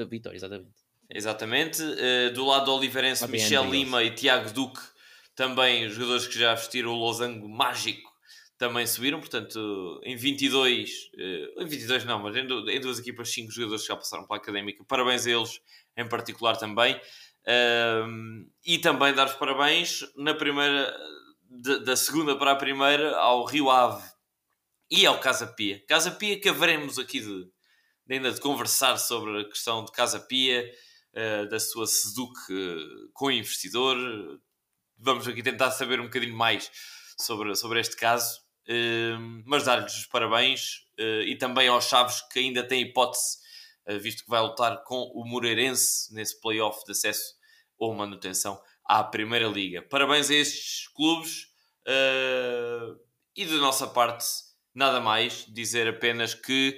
a, vitória, exatamente. Exatamente. Uh, do lado do Oliveirense, Michel Lima e Tiago Duque, também os jogadores que já vestiram o losango mágico, também subiram. Portanto, em 22, uh, eh, em 22 não, mas em, duas equipas, cinco jogadores já passaram pela Académica. Parabéns a eles em particular também. E também dar os parabéns na primeira, da segunda para a primeira, ao Rio Ave e ao Casa Pia. Casa Pia que haveremos aqui de ainda de conversar sobre a questão de Casa Pia, uh, da sua Seduc uh, com investidor. Vamos aqui tentar saber um bocadinho mais sobre, sobre este caso, mas dar-lhes os parabéns e também aos Chaves que ainda têm hipótese, visto que vai lutar com o Moreirense nesse playoff de acesso ou manutenção à Primeira Liga. Parabéns a estes clubes e da nossa parte, nada mais, dizer apenas que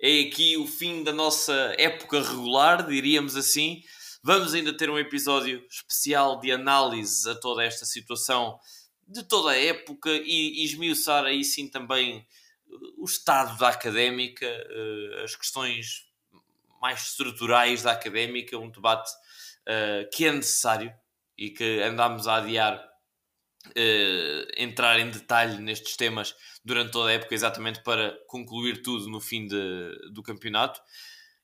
é aqui o fim da nossa época regular, diríamos assim. Vamos ainda ter um episódio especial de análise a toda esta situação de toda a época e, e esmiuçar aí sim também uh, o estado da académica, uh, as questões mais estruturais da académica, um debate uh, que é necessário e que andámos a adiar entrar em detalhe nestes temas durante toda a época, exatamente para concluir tudo no fim de, do campeonato.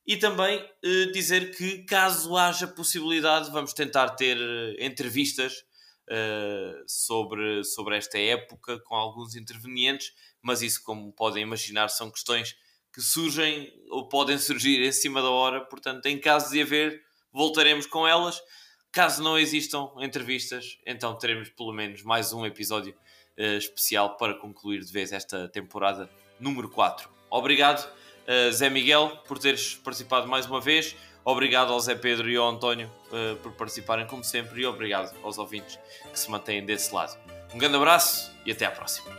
E também uh, dizer que, caso haja possibilidade, vamos tentar ter entrevistas uh, sobre, sobre esta época com alguns intervenientes, mas isso, como podem imaginar, são questões que surgem ou podem surgir em cima da hora, portanto, em caso de haver, voltaremos com elas. Caso não existam entrevistas, então teremos pelo menos mais um episódio uh, especial para concluir de vez esta temporada número 4. Obrigado, uh, Zé Miguel, por teres participado mais uma vez. Obrigado ao Zé Pedro e ao António uh, por participarem, como sempre, e obrigado aos ouvintes que se mantêm desse lado. Um grande abraço e até à próxima.